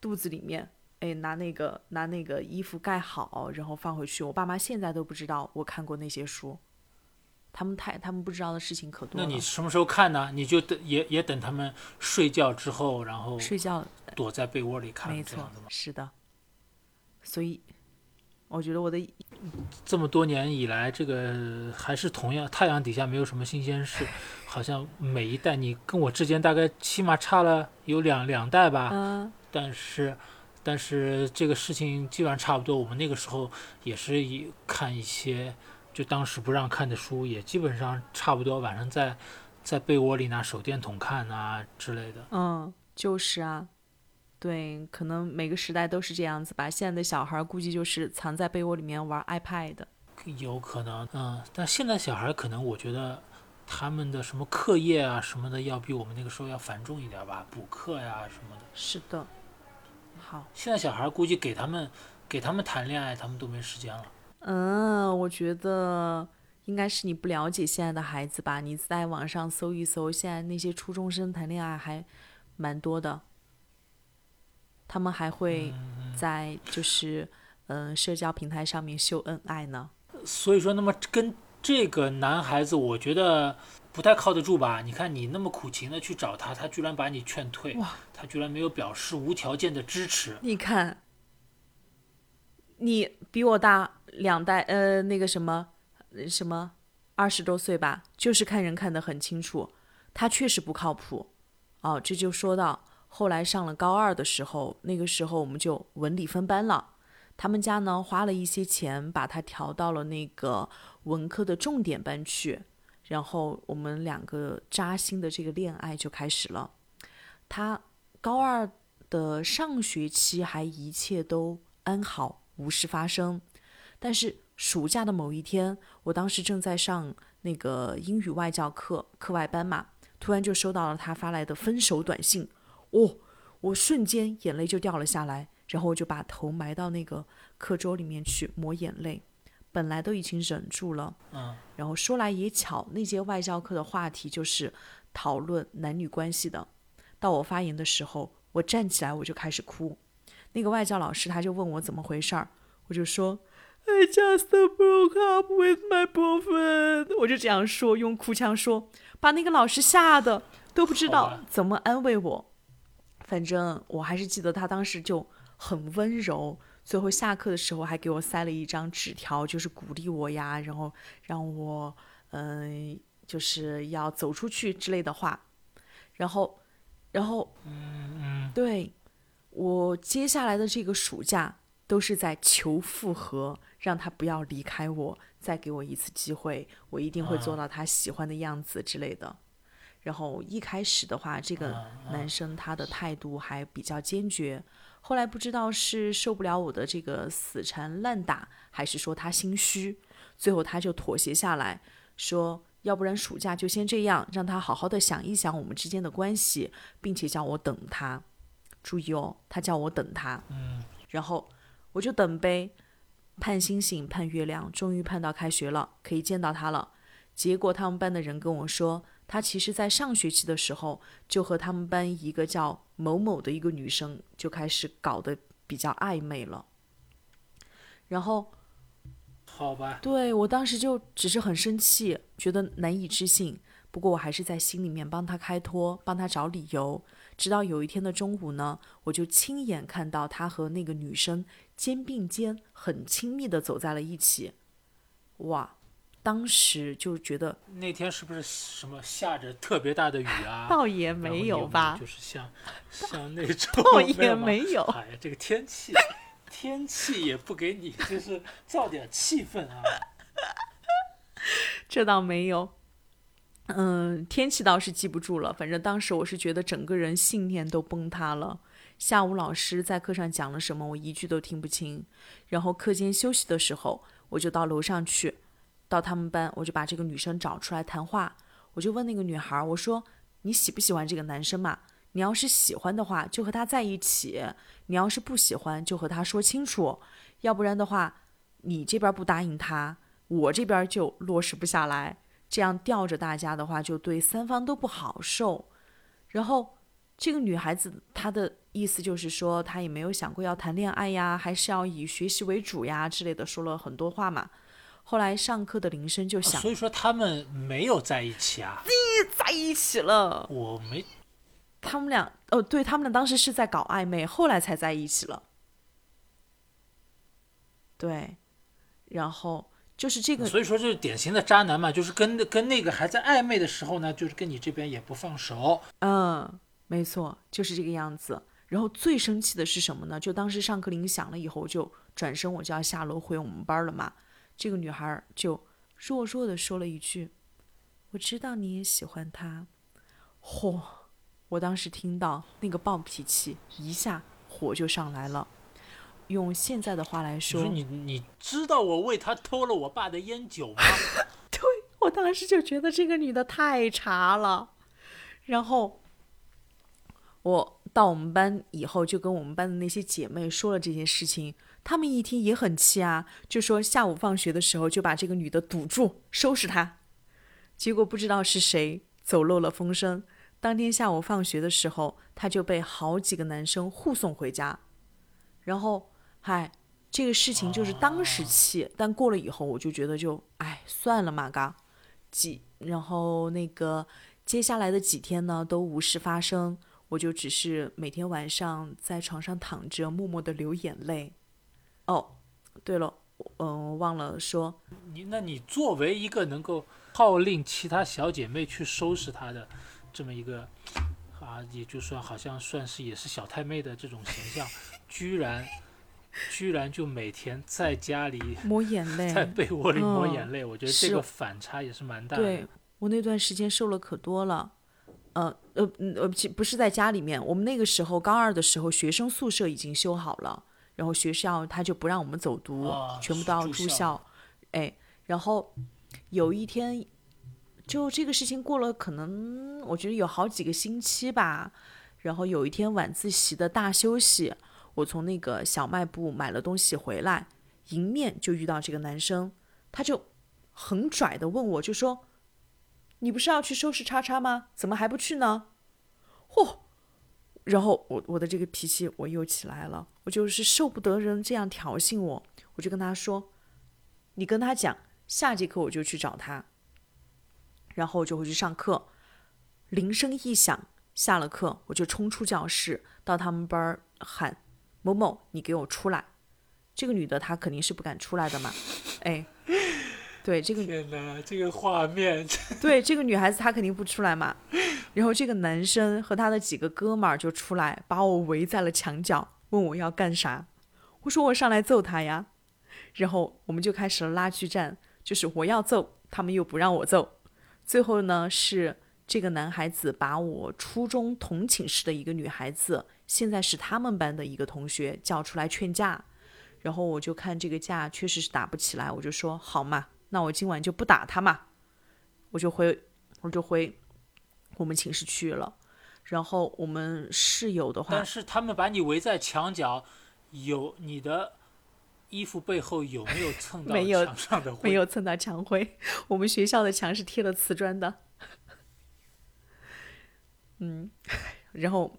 肚子里面，哎，拿那个拿那个衣服盖好，然后放回去。我爸妈现在都不知道我看过那些书，他们太他们不知道的事情可多那。你什么时候看呢？你就等也也等他们睡觉之后，然后睡觉躲在被窝里看，没错是的。所以我觉得我的这么多年以来，这个还是同样，太阳底下没有什么新鲜事，好像每一代你跟我之间大概起码差了有两两代吧，嗯但是。但是这个事情基本上差不多，我们那个时候也是以看一些就当时不让看的书，也基本上差不多，晚上在在被窝里拿手电筒看啊之类的。嗯，就是啊，对，可能每个时代都是这样子吧。现在的小孩估计就是藏在被窝里面玩 iPad。有可能，嗯，但现在小孩可能我觉得他们的什么课业啊什么的，要比我们那个时候要繁重一点吧，补课呀什么的。是的，好，现在小孩估计给他们给他们谈恋爱，他们都没时间了。嗯，我觉得应该是你不了解现在的孩子吧。你在网上搜一搜，现在那些初中生谈恋爱还蛮多的，他们还会在就是嗯、呃社交平台上面秀恩爱呢。所以说，那么跟这个男孩子，我觉得不太靠得住吧？你看你那么苦情的去找他，他居然把你劝退，哇他居然没有表示无条件的支持。你看，你比我大两代，呃，那个什么什么二十多岁吧，就是看人看得很清楚，他确实不靠谱。哦，这就说到后来上了高二的时候，那个时候我们就文理分班了。他们家呢花了一些钱，把他调到了那个文科的重点班去，然后我们两个扎心的这个恋爱就开始了。他高二的上学期还一切都安好，无事发生。但是暑假的某一天，我当时正在上那个英语外教课课外班嘛，突然就收到了他发来的分手短信，哦，我瞬间眼泪就掉了下来，然后我就把头埋到那个课桌里面去抹眼泪。本来都已经忍住了，嗯，然后说来也巧，那节外教课的话题就是讨论男女关系的。到我发言的时候，我站起来我就开始哭。那个外教老师他就问我怎么回事儿，我就说 I just broke up with my boyfriend，我就这样说，用哭腔说，把那个老师吓得都不知道怎么安慰我。反正我还是记得他当时就很温柔，最后下课的时候还给我塞了一张纸条，就是鼓励我呀，然后让我嗯、就是要走出去之类的话。然后，然后，嗯对我接下来的这个暑假都是在求复合，让他不要离开我，再给我一次机会，我一定会做到他喜欢的样子之类的。然后一开始的话，这个男生他的态度还比较坚决，后来不知道是受不了我的这个死缠烂打，还是说他心虚，最后他就妥协下来，说要不然暑假就先这样，让他好好的想一想我们之间的关系，并且叫我等他。注意哦，他叫我等他。嗯，然后我就等呗，盼星星盼月亮，终于盼到开学了，可以见到他了。结果他们班的人跟我说，他其实在上学期的时候就和他们班一个叫某某的一个女生就开始搞得比较暧昧了。然后好吧，对我当时就只是很生气，觉得难以置信。不过我还是在心里面帮他开脱，帮他找理由。直到有一天的中午呢，我就亲眼看到他和那个女生肩并肩，很亲密的走在了一起。哇，当时就觉得那天是不是什么下着特别大的雨啊？倒也没你有吧，就是像 像那种倒也没有哎呀，这个天气天气也不给你，就是造点气氛啊。这倒没有。嗯，天气倒是记不住了，反正当时我是觉得整个人信念都崩塌了。下午老师在课上讲了什么，我一句都听不清。然后课间休息的时候，我就到楼上去，到他们班，我就把这个女生找出来谈话。我就问那个女孩，我说：“你喜不喜欢这个男生嘛？你要是喜欢的话，就和他在一起；你要是不喜欢，就和他说清楚。要不然的话，你这边不答应他，我这边就落实不下来。这样吊着大家的话，就对三方都不好受。然后这个女孩子她的意思就是说，她也没有想过要谈恋爱呀，还是要以学习为主呀之类的，说了很多话嘛。后来上课的铃声就响，所以说他们没有在一起啊？在一起了。我没。他们俩哦，对他们俩当时是在搞暧昧，后来才在一起了。对，然后就是这个，所以说就是典型的渣男嘛，就是跟跟那个还在暧昧的时候呢，就是跟你这边也不放手。嗯，没错，就是这个样子。然后最生气的是什么呢？就当时上课铃响了以后，就转身我就要下楼回我们班了嘛。这个女孩就弱弱的说了一句：“我知道你也喜欢他。”嚯！我当时听到那个暴脾气，一下火就上来了。用现在的话来说，你你知道我为他偷了我爸的烟酒吗？对我当时就觉得这个女的太茶了。然后我到我们班以后，就跟我们班的那些姐妹说了这件事情，她们一听也很气啊，就说下午放学的时候就把这个女的堵住，收拾她。结果不知道是谁走漏了风声。当天下午放学的时候，她就被好几个男生护送回家。然后，嗨，这个事情就是当时气，但过了以后，我就觉得就哎算了嘛，嘎。几然后那个接下来的几天呢，都无事发生，我就只是每天晚上在床上躺着，默默的流眼泪。哦，对了，嗯，忘了说，你那你作为一个能够号令其他小姐妹去收拾她的。这么一个啊，也就算好像算是也是小太妹的这种形象，居然居然就每天在家里抹眼泪，在被窝里抹眼泪，我觉得这个反差也是蛮大的。对我那段时间瘦了可多了，呃呃呃，不不是在家里面，我们那个时候高二的时候，学生宿舍已经修好了，然后学校他就不让我们走读，全部都要住校，哎，然后有一天。就这个事情过了，可能我觉得有好几个星期吧。然后有一天晚自习的大休息，我从那个小卖部买了东西回来，迎面就遇到这个男生，他就很拽的问我，就说：“你不是要去收拾叉叉吗？怎么还不去呢？”嚯！然后我我的这个脾气我又起来了，我就是受不得人这样挑衅我，我就跟他说：“你跟他讲，下节课我就去找他。”然后我就回去上课，铃声一响，下了课我就冲出教室，到他们班儿喊：“某某，你给我出来！”这个女的她肯定是不敢出来的嘛，哎，对这个天哪，这个画面，对这个女孩子她肯定不出来嘛。然后这个男生和他的几个哥们儿就出来，把我围在了墙角，问我要干啥。我说我上来揍他呀。然后我们就开始了拉锯战，就是我要揍，他们又不让我揍。最后呢，是这个男孩子把我初中同寝室的一个女孩子，现在是他们班的一个同学叫出来劝架，然后我就看这个架确实是打不起来，我就说好嘛，那我今晚就不打他嘛，我就回我就回我们寝室去了。然后我们室友的话，但是他们把你围在墙角，有你的。衣服背后有没有蹭到墙上的灰？没有蹭到墙灰。我们学校的墙是贴了瓷砖的。嗯，然后，对，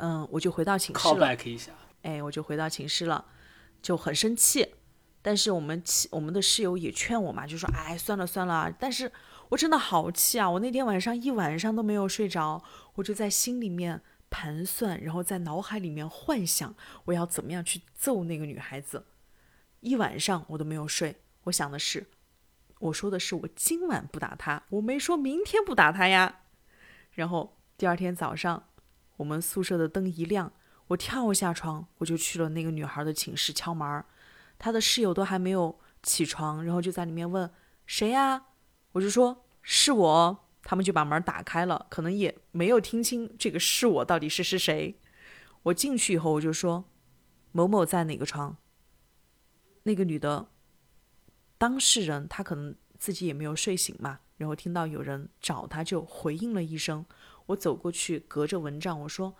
嗯，我就回到寝室了。哎，我就回到寝室了，就很生气。但是我们气，我们的室友也劝我嘛，就说：“哎，算了算了。”但是我真的好气啊！我那天晚上一晚上都没有睡着，我就在心里面。盘算，然后在脑海里面幻想我要怎么样去揍那个女孩子，一晚上我都没有睡。我想的是，我说的是我今晚不打她，我没说明天不打她呀。然后第二天早上，我们宿舍的灯一亮，我跳下床，我就去了那个女孩的寝室敲门，她的室友都还没有起床，然后就在里面问谁呀？我就说是我。他们就把门打开了，可能也没有听清这个是我到底是是谁。我进去以后，我就说：“某某在哪个床？”那个女的当事人，她可能自己也没有睡醒嘛，然后听到有人找她，就回应了一声。我走过去，隔着蚊帐，我说：“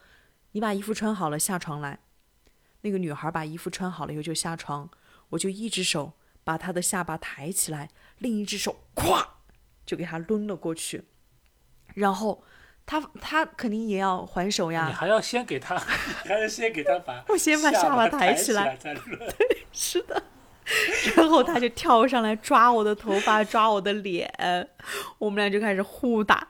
你把衣服穿好了，下床来。”那个女孩把衣服穿好了以后就下床，我就一只手把她的下巴抬起来，另一只手咵就给她抡了过去，然后她她肯定也要还手呀，你还要先给她，你还要先给她把我先把下下巴抬抬起来来再抡。是的，然后他就跳上来抓我的头发，抓我的脸，我们俩就开始互打。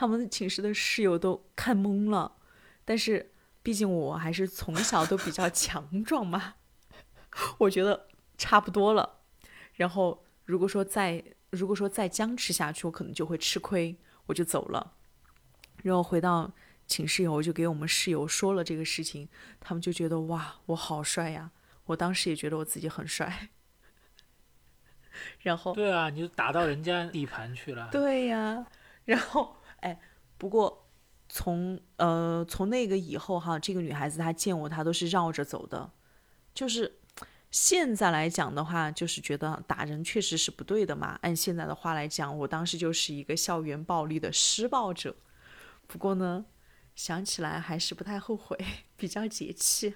他们寝室的室友都看懵了，但是毕竟我还是从小都比较强壮嘛，我觉得差不多了。然后如果说再如果说再僵持下去，我可能就会吃亏，我就走了。然后回到寝室以后，我就给我们室友说了这个事情，他们就觉得哇，我好帅呀！我当时也觉得我自己很帅。然后对啊，你就打到人家地盘去了。对呀，然后哎，不过从呃从那个以后哈，这个女孩子她见我，她都是绕着走的，就是现在来讲的话，就是觉得打人确实是不对的嘛。按现在的话来讲，我当时就是一个校园暴力的施暴者。不过呢，想起来还是不太后悔，比较解气。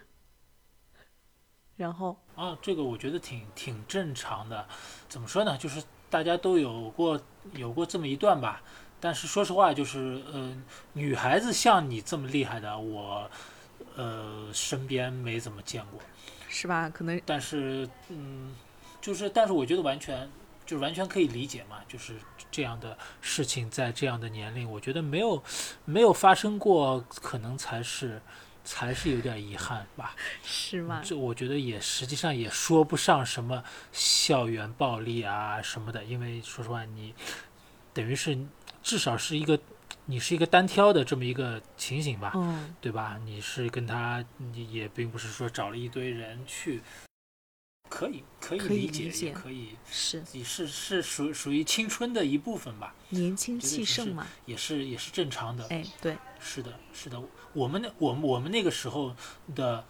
然后啊，这个我觉得挺挺正常的。怎么说呢？就是大家都有过有过这么一段吧。但是说实话，就是呃，女孩子像你这么厉害的，我呃身边没怎么见过。是吧？可能但是嗯，就是但是我觉得完全就完全可以理解嘛，就是这样的事情在这样的年龄，我觉得没有没有发生过，可能才是才是有点遗憾吧。是吗？这我觉得也实际上也说不上什么校园暴力啊什么的，因为说实话，你等于是至少是一个你是一个单挑的这么一个情形吧，嗯，对吧？你是跟他，你也并不是说找了一堆人去，可以可以理解，也可以是也是是属属于青春的一部分吧，年轻气盛嘛。也是也是正常的。哎，对，是的，是的，我们那我们我们那个时候的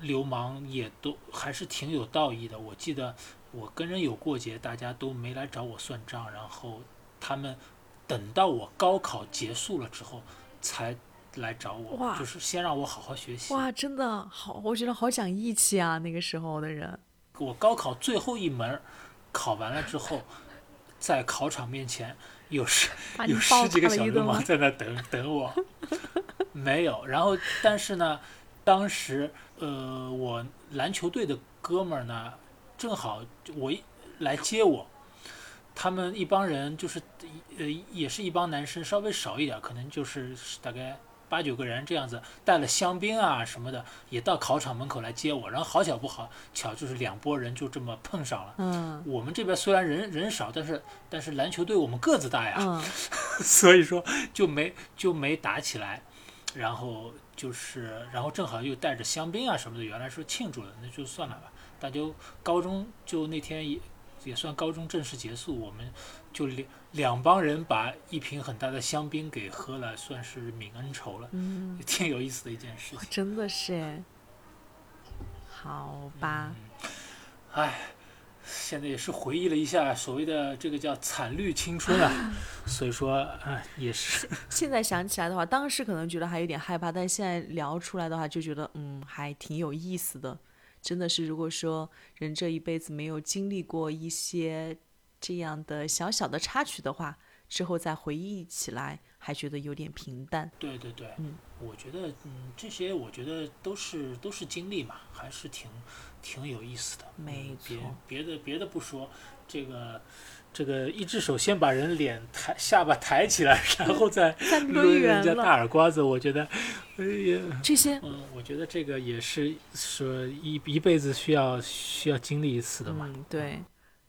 流氓也都还是挺有道义的。我记得我跟人有过节，大家都没来找我算账，然后他们等到我高考结束了之后才来找我，哇就是先让我好好学习。哇，真的好，我觉得好讲义气啊，那个时候的人。我高考最后一门考完了之后，在考场面前有十有十几个小流氓在那等等我，没有。然后，但是呢，当时呃，我篮球队的哥们儿呢，正好我一来接我，他们一帮人就是呃，也是一帮男生，稍微少一点，可能就是大概八九个人这样子，带了香槟啊什么的，也到考场门口来接我。然后好巧不好巧，就是两拨人就这么碰上了。嗯我们这边虽然人人少，但是但是篮球队我们个子大呀，嗯，所以说就没就没打起来，然后就是然后正好又带着香槟啊什么的，原来说庆祝的，那就算了吧。大家高中就那天也也算高中正式结束，我们就两两帮人把一瓶很大的香槟给喝了，算是泯恩仇了，嗯，也挺有意思的一件事情。真的是哎。好吧，唉，现在也是回忆了一下所谓的这个叫惨绿青春啊，所以说唉也是。现在想起来的话，当时可能觉得还有点害怕，但现在聊出来的话，就觉得嗯，还挺有意思的。真的是，如果说人这一辈子没有经历过一些这样的小小的插曲的话，之后再回忆起来，还觉得有点平淡。对对对，嗯，我觉得嗯这些我觉得都是都是经历嘛，还是挺挺有意思的。没错别的别的不说，这个这个一只手先把人脸抬下巴抬起来，然后再再抡抡人家大耳瓜子，我觉得，哎呀，这些嗯，我觉得这个也是说一一辈子需要需要经历一次的嘛。嗯，对。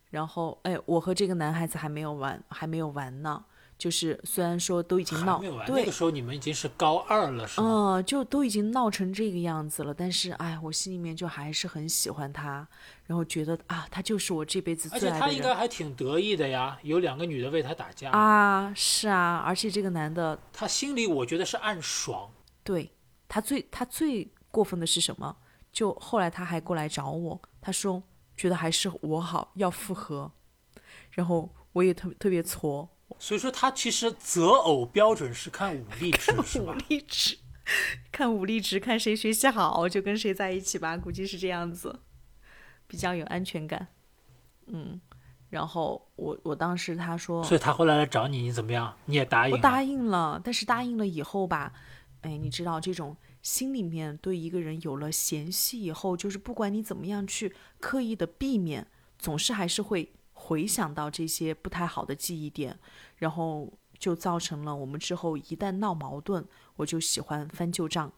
然后，哎，我和这个男孩子还没有完，还没有完呢。就是虽然说都已经闹还没有完，，那个，时候你们已经是高二了，是吗？嗯，就都已经闹成这个样子了，但是哎，我心里面就还是很喜欢他，然后觉得啊，他就是我这辈子而且他应该还挺得意的呀，有两个女的为他打架，啊，是啊，而且这个男的，他心里我觉得是暗爽。对他最他最过分的是什么？就后来他还过来找我，他说觉得还是我好，要复合，然后我也特特别挫，所以说他其实择偶标准是看武力值，是武？力值，看武力值，看谁学习好就跟谁在一起吧，估计是这样子，比较有安全感。嗯，然后我我当时他说，所以他后来来找你，你怎么样？你也答应了？我答应了，但是答应了以后吧，哎，你知道这种心里面对一个人有了嫌隙以后，就是不管你怎么样去刻意的避免，总是还是会回想到这些不太好的记忆点，然后就造成了我们之后一旦闹矛盾，我就喜欢翻旧账，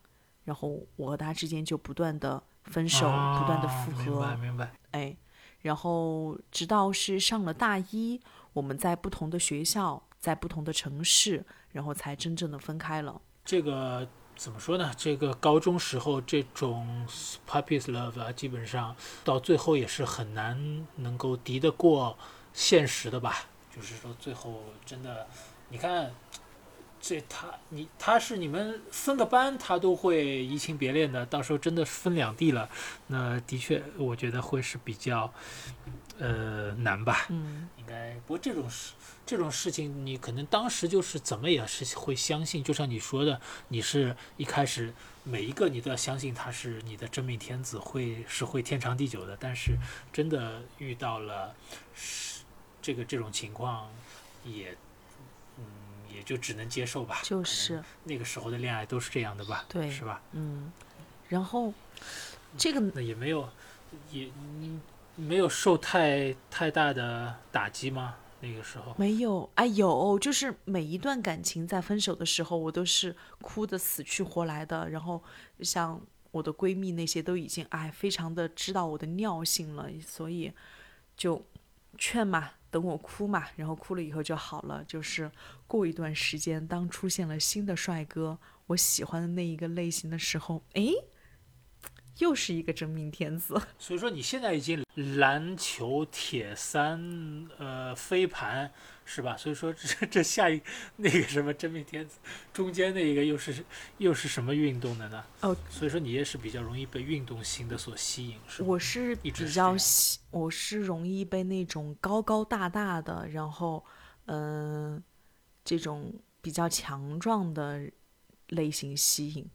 然后我和他之间就不断的分手，不断的复合明白合，明白。哎，然后直到是上了大一，我们在不同的学校，在不同的城市，然后才真正的分开了。这个怎么说呢？这个高中时候这种 puppies love 啊，基本上到最后也是很难能够敌得过现实的吧。就是说，最后真的，你看，这他你他是你们分个班，他都会移情别恋的。到时候真的分两地了，那的确，我觉得会是比较呃难吧。嗯，应该，不过这种事这种事情，你可能当时就是怎么也是会相信，就像你说的，你是一开始每一个你都要相信他是你的真命天子，会是会天长地久的。但是真的遇到了是这个这种情况，也嗯也就只能接受吧。就是那个时候的恋爱都是这样的吧？对是吧？嗯，然后这个那也没有也你没有受太太大的打击吗？那个时候？没有，哎有，就是每一段感情在分手的时候，我都是哭的死去活来的。然后像我的闺蜜那些都已经哎非常的知道我的尿性了，所以就劝嘛，等我哭嘛，然后哭了以后就好了。就是过一段时间，当出现了新的帅哥，我喜欢的那一个类型的时候，诶，又是一个真命天子。所以说你现在已经篮球、铁三、呃飞盘是吧？所以说这这下一那个什么真命天子中间那一个又是又是什么运动的呢？哦，所以说你也是比较容易被运动型的所吸引，是吧？我是比较喜，我是容易被那种高高大大的，然后嗯、这种比较强壮的类型吸引，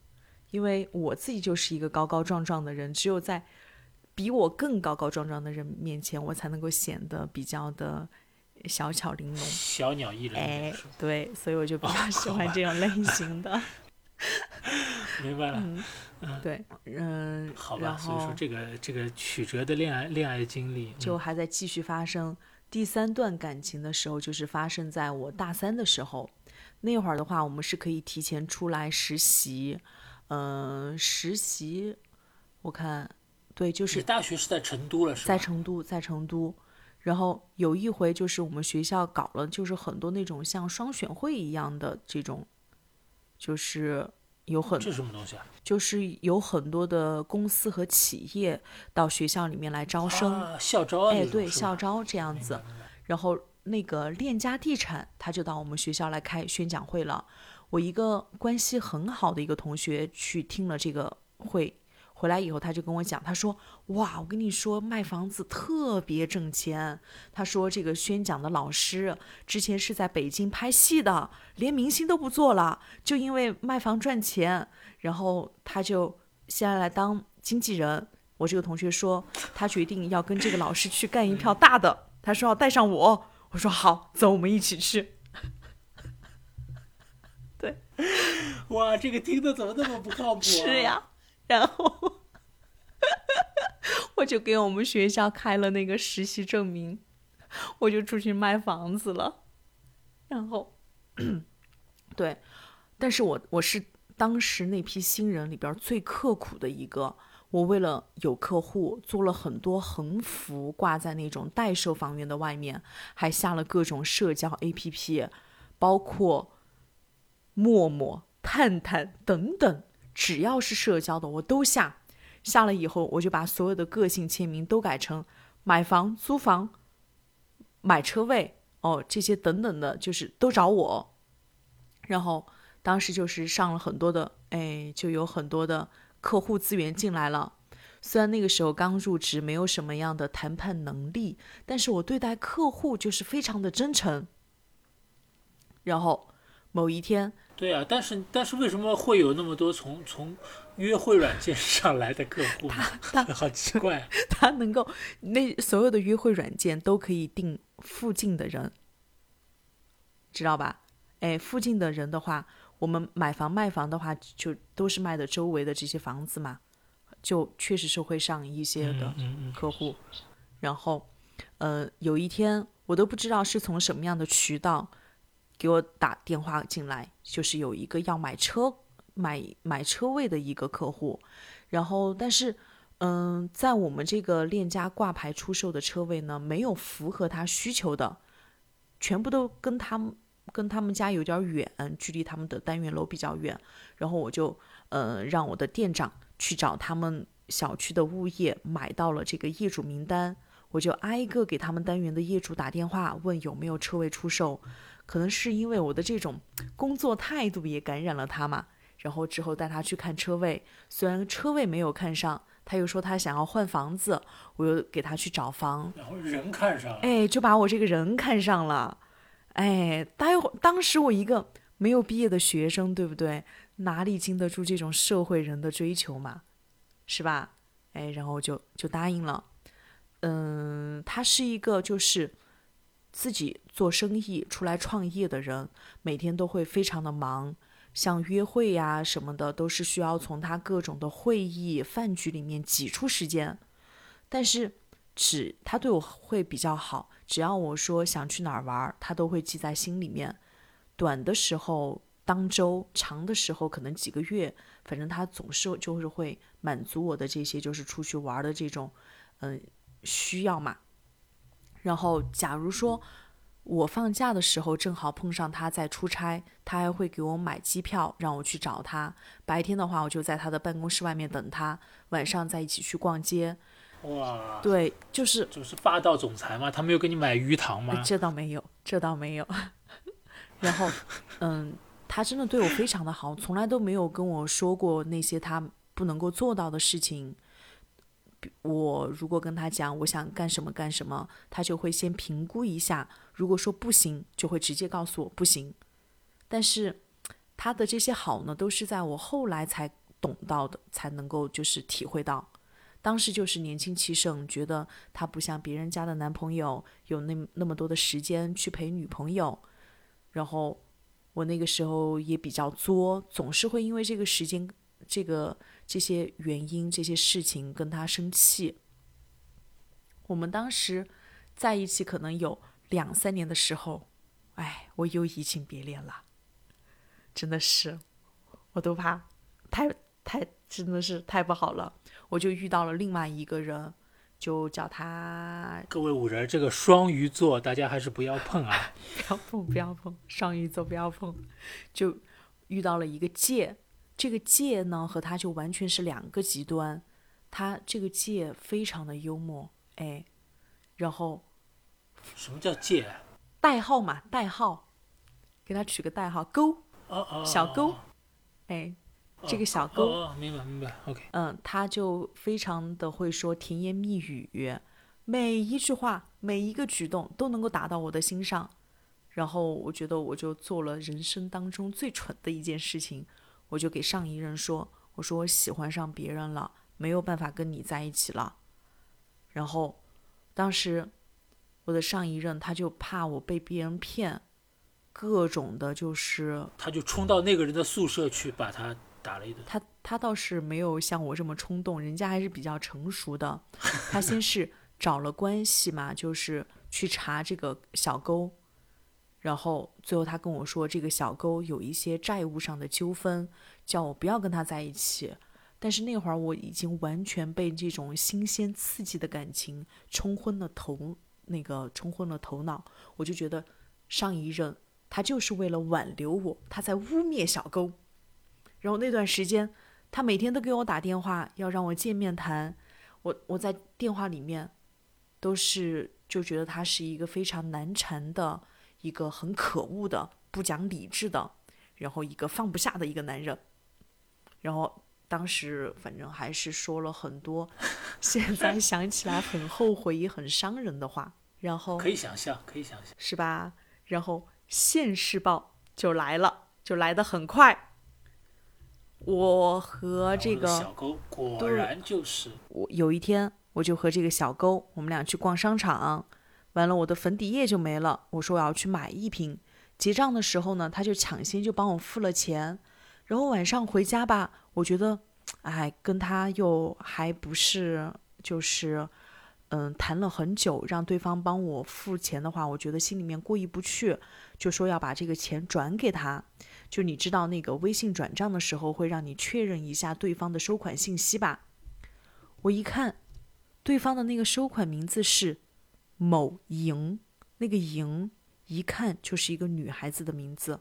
因为我自己就是一个高高壮壮的人，只有在比我更高高壮壮的人面前，我才能够显得比较的小巧玲珑。小鸟依人哎对，所以我就比较喜欢这种类型的。明白了。嗯对，嗯，好吧，然后所以说这个这个曲折的恋爱恋爱经历，就嗯还在继续发生。第三段感情的时候，就是发生在我大三的时候。那会儿的话，我们是可以提前出来实习，嗯、实习，我看，对，就你是大学是在成都了是吧？在成都，在成都。然后有一回就是我们学校搞了，就是很多那种像双选会一样的这种，就是有很这什么东西啊？就是有很多的公司和企业到学校里面来招生，啊，校招啊，哎，对，校招这样子。然后那个链家地产他就到我们学校来开宣讲会了。我一个关系很好的一个同学去听了这个会，回来以后他就跟我讲，他说：“哇，我跟你说，卖房子特别挣钱。”他说这个宣讲的老师之前是在北京拍戏的，连明星都不做了，就因为卖房赚钱，然后他就现在来当经纪人。我这个同学说，他决定要跟这个老师去干一票大的，他说要带上我。我说好，走，我们一起去。哇，这个听的怎么那么不靠谱、是，呀，然后我就给我们学校开了那个实习证明，我就出去卖房子了。然后，对，但是我我是当时那批新人里边最刻苦的一个。我为了有客户，做了很多横幅挂在那种代售房源的外面，还下了各种社交 APP，包括陌陌、探探等等，只要是社交的我都下。下了以后，我就把所有的个性签名都改成买房、租房、买车位哦，这些等等的，就是都找我。然后当时就是上了很多的，哎，就有很多的客户资源进来了。虽然那个时候刚入职，没有什么样的谈判能力，但是我对待客户就是非常的真诚。然后某一天，对啊，但是但是为什么会有那么多从从约会软件上来的客户呢？他 好奇怪啊！他能够那所有的约会软件都可以定附近的人，知道吧？哎，附近的人的话，我们买房卖房的话，就都是卖的周围的这些房子嘛，就确实是会上一些的嗯嗯客户。然后，呃，有一天我都不知道是从什么样的渠道给我打电话进来，就是有一个要买车买买车位的一个客户，然后但是。嗯，在我们这个链家挂牌出售的车位呢，没有符合他需求的，全部都跟他们跟他们家有点远，距离他们的单元楼比较远。然后我就呃让我的店长去找他们小区的物业买到了这个业主名单，我就挨个给他们单元的业主打电话问有没有车位出售。可能是因为我的这种工作态度也感染了他嘛。然后之后带他去看车位，虽然车位没有看上。他又说他想要换房子，我又给他去找房，然后人看上了，哎，就把我这个人看上了，哎，待会当时我一个没有毕业的学生，对不对？哪里经得住这种社会人的追求嘛，是吧？哎，然后就就答应了。嗯，他是一个就是自己做生意出来创业的人，每天都会非常的忙。像约会呀什么的，都是需要从他各种的会议饭局里面挤出时间。但是，只他对我会比较好，只要我说想去哪儿玩，他都会记在心里面。短的时候当周，长的时候可能几个月，反正他总是就是会满足我的这些就是出去玩的这种嗯需要嘛。然后，假如说。我放假的时候正好碰上他在出差，他还会给我买机票让我去找他。白天的话，我就在他的办公室外面等他，晚上再一起去逛街。哇，对，就是就是霸道总裁嘛，他没有给你买鱼塘吗？这倒没有，这倒没有。然后，嗯，他真的对我非常的好，从来都没有跟我说过那些他不能够做到的事情。我如果跟他讲我想干什么干什么，他就会先评估一下。如果说不行，就会直接告诉我不行。但是他的这些好呢，都是在我后来才懂到的，才能够就是体会到。当时就是年轻气盛，觉得他不像别人家的男朋友有那那么多的时间去陪女朋友。然后我那个时候也比较作，总是会因为这个时间、这个这些原因、这些事情跟他生气。我们当时在一起可能有。两三年的时候，哎，我又移情别恋了，真的是，我都怕，太太真的是太不好了。我就遇到了另外一个人，就叫他。各位五人，这个双鱼座大家还是不要碰啊！不要碰，不要碰，双鱼座不要碰。就遇到了一个界，这个戒呢和他就完全是两个极端。他这个戒非常的幽默，哎，然后。什么叫借？代号嘛，代号，给他取个代号，勾，小勾，哎，这个小勾，明白明白，OK。嗯，他就非常的会说甜言蜜语，每一句话，每一个举动都能够打到我的心上。然后我觉得我就做了人生当中最蠢的一件事情，我就给上一任说，我说我喜欢上别人了，没有办法跟你在一起了。然后当时。我的上一任他就怕我被别人骗，各种的，就是他就冲到那个人的宿舍去把他打了一顿。他他倒是没有像我这么冲动，人家还是比较成熟的。他先是找了关系嘛，就是去查这个小勾，然后最后他跟我说这个小勾有一些债务上的纠纷，叫我不要跟他在一起。但是那会儿我已经完全被这种新鲜刺激的感情冲昏了头。那个冲昏了头脑，我就觉得上一任他就是为了挽留我，他在污蔑小勾。然后那段时间，他每天都给我打电话，要让我见面谈。我我在电话里面都是就觉得他是一个非常难缠的一个很可恶的不讲理智的，然后一个放不下的一个男人。然后当时反正还是说了很多，现在想起来很后悔也很伤人的话。然后可以想象，可以想象，是吧？然后现世报就来了，就来得很快。我和这个小勾果然就是我有一天，我就和这个小勾，我们俩去逛商场，完了我的粉底液就没了，我说我要去买一瓶。结账的时候呢，他就抢先就帮我付了钱。然后晚上回家吧，我觉得，哎，跟他又还不是就是，嗯，谈了很久，让对方帮我付钱的话，我觉得心里面过意不去，就说要把这个钱转给他。就你知道那个微信转账的时候会让你确认一下对方的收款信息吧？我一看，对方的那个收款名字是某莹，那个莹一看就是一个女孩子的名字，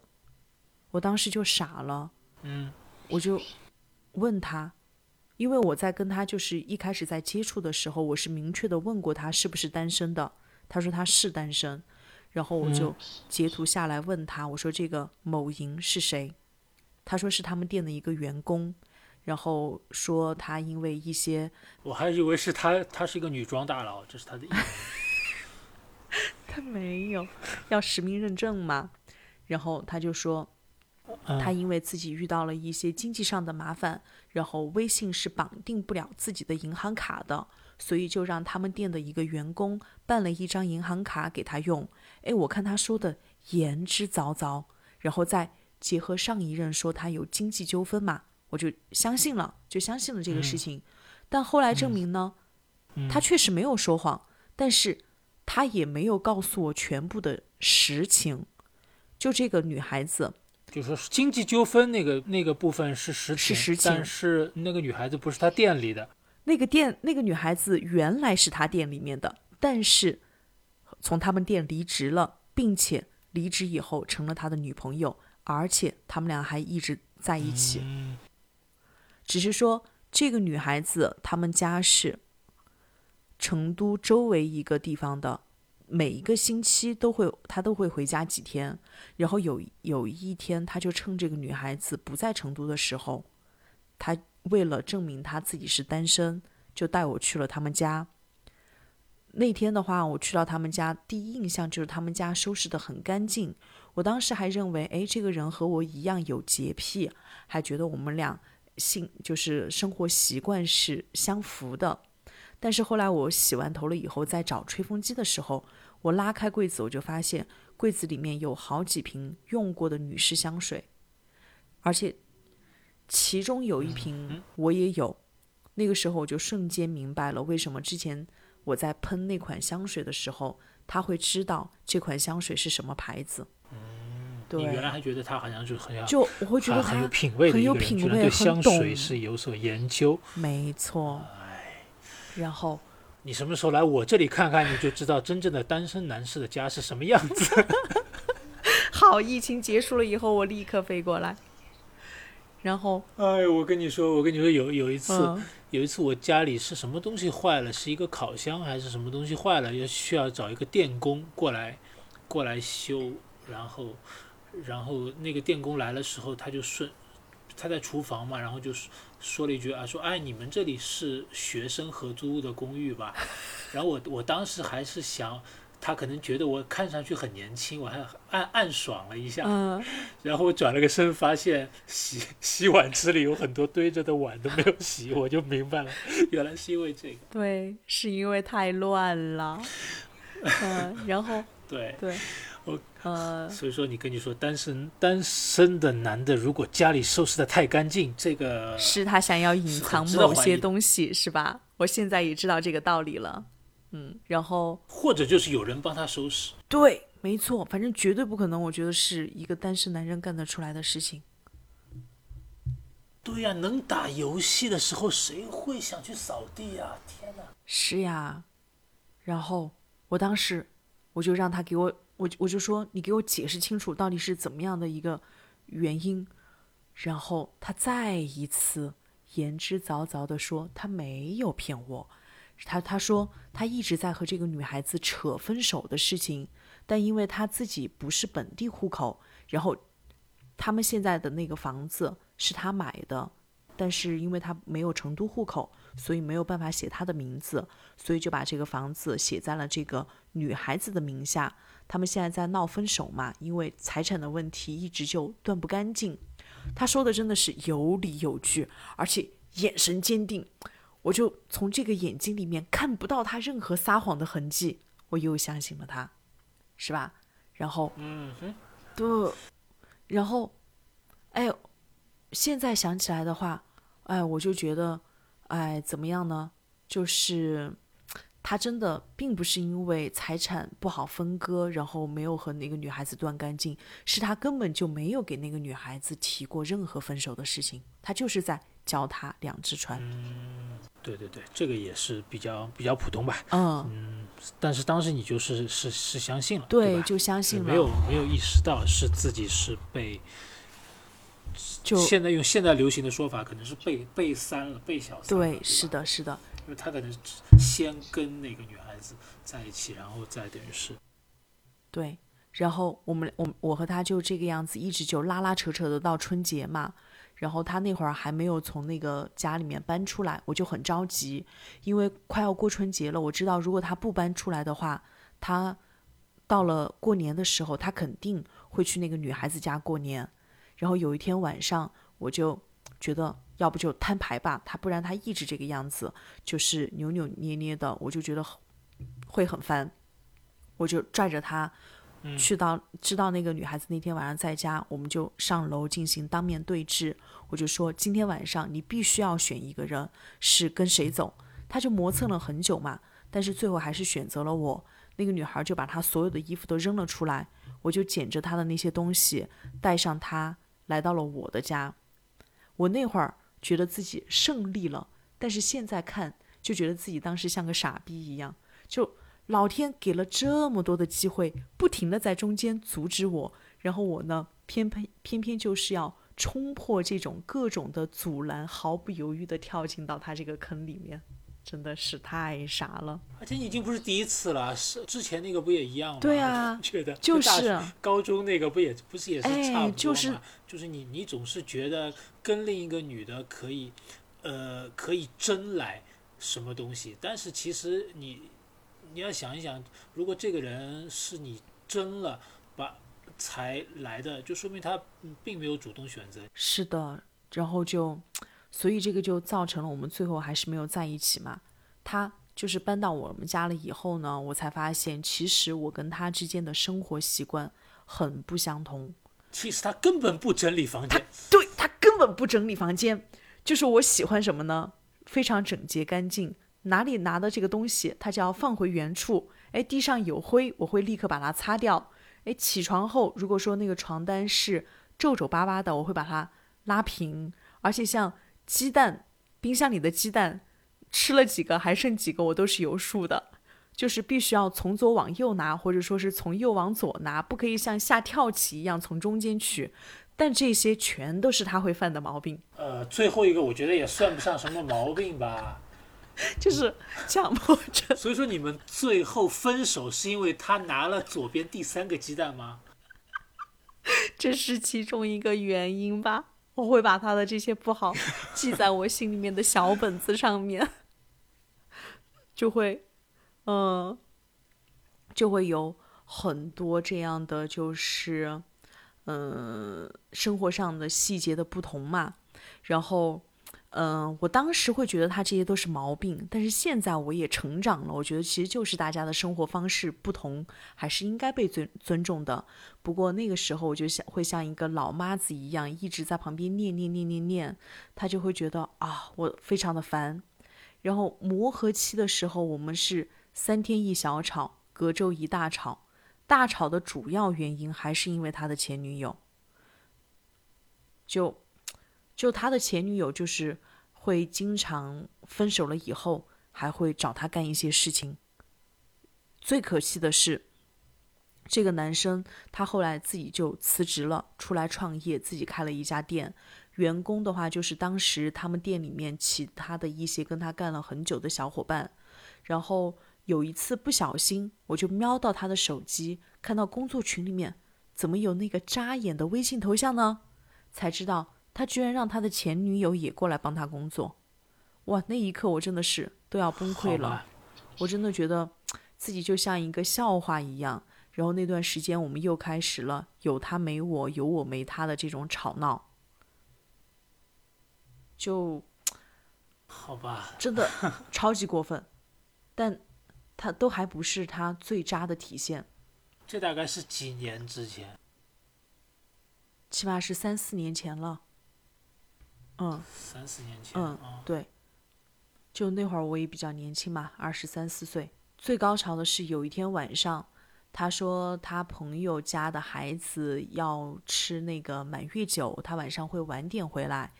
我当时就傻了。嗯，我就问他，因为我在跟他就是一开始在接触的时候，我是明确的问过他是不是单身的，他说他是单身。然后我就截图下来问他，我说这个某莹是谁？他说是他们店的一个员工，然后说他因为一些，我还以为是他，他是一个女装大佬，这是他的。他没有要实名认证嘛？然后他就说，他因为自己遇到了一些经济上的麻烦，然后微信是绑定不了自己的银行卡的。所以就让他们店的一个员工办了一张银行卡给他用。哎，我看他说的言之凿凿，然后再结合上一任说他有经济纠纷嘛，我就相信了，就相信了这个事情。但后来证明呢，他确实没有说谎，但是他也没有告诉我全部的实情。就这个女孩子，就说经济纠纷那个那个部分是实情，是实情，但是那个女孩子不是他店里的。那个店那个女孩子原来是他店里面的，但是从他们店离职了，并且离职以后成了他的女朋友，而且他们俩还一直在一起。只是说这个女孩子他们家是成都周围一个地方的，每一个星期都会他都会回家几天，然后有有一天他就趁这个女孩子不在成都的时候，他。为了证明他自己是单身，就带我去了他们家。那天的话，我去到他们家，第一印象就是他们家收拾的很干净。我当时还认为，哎，这个人和我一样有洁癖，还觉得我们俩性就是生活习惯是相符的。但是后来我洗完头了以后，在找吹风机的时候，我拉开柜子，我就发现柜子里面有好几瓶用过的女士香水，而且。其中有一瓶我也有，那个时候我就瞬间明白了为什么之前我在喷那款香水的时候，他会知道这款香水是什么牌子。嗯，你原来还觉得他好像就很就我会觉得很有品味的一个人，居然对香水是有所研究。没错。哎，然后你什么时候来我这里看看，你就知道真正的单身男士的家是什么样子。好，疫情结束了以后，我立刻飞过来。然后，哎，我跟你说，我跟你说，有有一次，有一次我家里是什么东西坏了，是一个烤箱还是什么东西坏了，要需要找一个电工过来，过来修。然后，然后那个电工来的时候，他就顺，他在厨房嘛，然后就说了一句啊，说哎，你们这里是学生合租的公寓吧？然后我我当时还是想。他可能觉得我看上去很年轻，我还暗暗爽了一下。嗯，然后我转了个身，发现洗洗碗池里有很多堆着的碗都没有洗，我就明白了，原来是因为这个。对，是因为太乱了。嗯，然后对对，我呃，所以说你跟你说，单身单身的男的，如果家里收拾的太干净，这个是他想要隐藏某些东西，是吧？我现在也知道这个道理了。嗯，然后或者就是有人帮他收拾，对，没错，反正绝对不可能，我觉得是一个单身男人干得出来的事情。对呀，能打游戏的时候谁会想去扫地呀？天哪！是呀，然后我当时我就让他给我，我我就说你给我解释清楚到底是怎么样的一个原因，然后他再一次言之凿凿的说他没有骗我。他他说他一直在和这个女孩子扯分手的事情，但因为他自己不是本地户口，然后他们现在的那个房子是他买的，但是因为他没有成都户口，所以没有办法写他的名字，所以就把这个房子写在了这个女孩子的名下。他们现在在闹分手嘛，因为财产的问题一直就断不干净。他说的真的是有理有据，而且眼神坚定，我就从这个眼睛里面看不到他任何撒谎的痕迹，我又相信了他，是吧？然后，嗯哼，对，然后，哎，现在想起来的话，哎，我就觉得，哎，怎么样呢？就是他真的并不是因为财产不好分割，然后没有和那个女孩子断干净，是他根本就没有给那个女孩子提过任何分手的事情，他就是在脚踏两只船。对对对，这个也是比较比较普通吧。嗯，嗯，但是当时你就是是是相信了，对，对就相信了，没有没有意识到是自己是被，就现在用现在流行的说法，可能是被被三了，被小三了，对，是，的，是的，他可能先跟那个女孩子在一起，然后再等于是，对。然后我们我我和他就这个样子，一直就拉拉扯扯的到春节嘛。然后他那会儿还没有从那个家里面搬出来，我就很着急，因为快要过春节了。我知道如果他不搬出来的话，他到了过年的时候，他肯定会去那个女孩子家过年。然后有一天晚上，我就觉得要不就摊牌吧，他不然他一直这个样子，就是扭扭捏捏的，我就觉得很会很烦。我就拽着他嗯去到知道那个女孩子那天晚上在家，我们就上楼进行当面对质。我就说今天晚上你必须要选一个人，是跟谁走。他就磨蹭了很久嘛，但是最后还是选择了我。那个女孩就把她所有的衣服都扔了出来，我就捡着她的那些东西，带上她来到了我的家。我那会儿觉得自己胜利了，但是现在看就觉得自己当时像个傻逼一样。就老天给了这么多的机会，不停的在中间阻止我，然后我呢，偏偏偏偏就是要冲破这种各种的阻拦，毫不犹豫的跳进到他这个坑里面，真的是太傻了。而且你已经不是第一次了，是之前那个不也一样吗？对啊 觉得就是高中那个不也不是也是哎差不多嘛？就是就是你你总是觉得跟另一个女的可以，呃，可以争来什么东西，但是其实你你要想一想，如果这个人是你争了把才来的，就说明他嗯并没有主动选择。是的，然后就，所以这个就造成了我们最后还是没有在一起嘛。他就是搬到我们家了以后呢，我才发现其实我跟他之间的生活习惯很不相同。其实他根本不整理房间，他对他根本不整理房间，就是我喜欢什么呢？非常整洁干净，哪里拿的这个东西，他就要放回原处。哎，地上有灰，我会立刻把它擦掉。哎，起床后，如果说那个床单是皱皱巴巴的，我会把它拉平。而且像鸡蛋，冰箱里的鸡蛋，吃了几个还剩几个，我都是有数的。就是必须要从左往右拿，或者说是从右往左拿，不可以像下跳棋一样从中间取。但这些全都是他会犯的毛病，呃，最后一个我觉得也算不上什么毛病吧。就是强迫症。所以说你们最后分手是因为他拿了左边第三个鸡蛋吗？这是其中一个原因吧。我会把他的这些不好记在我心里面的小本子上面，就会，嗯，就会有很多这样的，就是，嗯，生活上的细节的不同嘛。然后，嗯，我当时会觉得他这些都是毛病，但是现在我也成长了，我觉得其实就是大家的生活方式不同，还是应该被尊尊重的。不过那个时候我就像会像一个老妈子一样，一直在旁边念念念念念，他就会觉得啊，我非常的烦。然后磨合期的时候，我们是三天一小吵，隔周一大吵。大吵的主要原因还是因为他的前女友，就就他的前女友就是会经常分手了以后还会找他干一些事情。最可惜的是，这个男生他后来自己就辞职了，出来创业，自己开了一家店。员工的话就是当时他们店里面其他的一些跟他干了很久的小伙伴。然后有一次不小心，我就瞄到他的手机，看到工作群里面怎么有那个扎眼的微信头像呢？才知道他居然让他的前女友也过来帮他工作，哇！那一刻我真的是都要崩溃了，我真的觉得自己就像一个笑话一样。然后那段时间我们又开始了有他没我，有我没他的这种吵闹，就好吧，真的超级过分，但他都还不是他最渣的体现，这大概是几年之前，起码是三四年前了。嗯三四年前嗯啊，，对，就那会儿我也比较年轻嘛，二十三四岁。最高潮的是有一天晚上，他说他朋友家的孩子要吃那个满月酒，他晚上会晚点回来。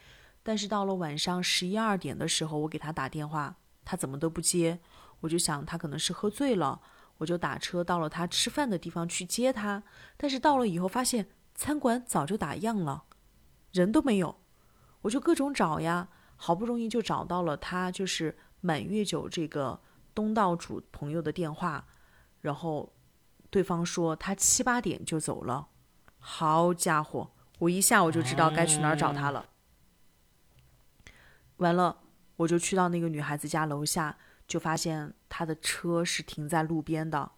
但是到了晚上十一二点的时候，我给他打电话，他怎么都不接，我就想他可能是喝醉了，我就打车到了他吃饭的地方去接他。但是到了以后发现餐馆早就打烊了，人都没有，我就各种找呀，好不容易就找到了他就是满月酒这个东道主朋友的电话，然后对方说他七八点就走了，好家伙，我一下我就知道该去哪儿找他了。完了，我就去到那个女孩子家楼下，就发现她的车是停在路边的，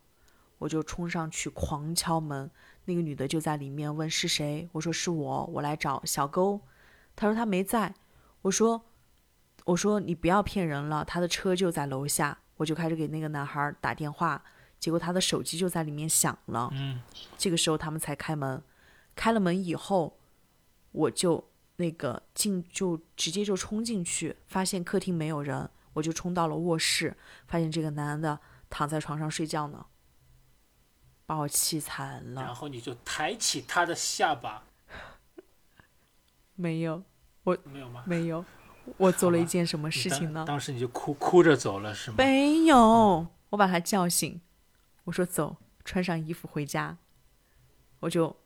我就冲上去狂敲门，那个女的就在里面问是谁，我说是我，我来找小勾，她说他没在，我说我说你不要骗人了，他的车就在楼下，我就开始给那个男孩打电话，结果他的手机就在里面响了，嗯，这个时候他们才开门，开了门以后，我就那个进就直接就冲进去，发现客厅没有人，我就冲到了卧室，发现这个男的躺在床上睡觉呢，把我气惨了。然后你就抬起他的下巴，没有，我没有吗？没有，我做了一件什么事情呢？当时你就哭哭着走了是吗？没有，我把他叫醒，我说走，穿上衣服回家，我就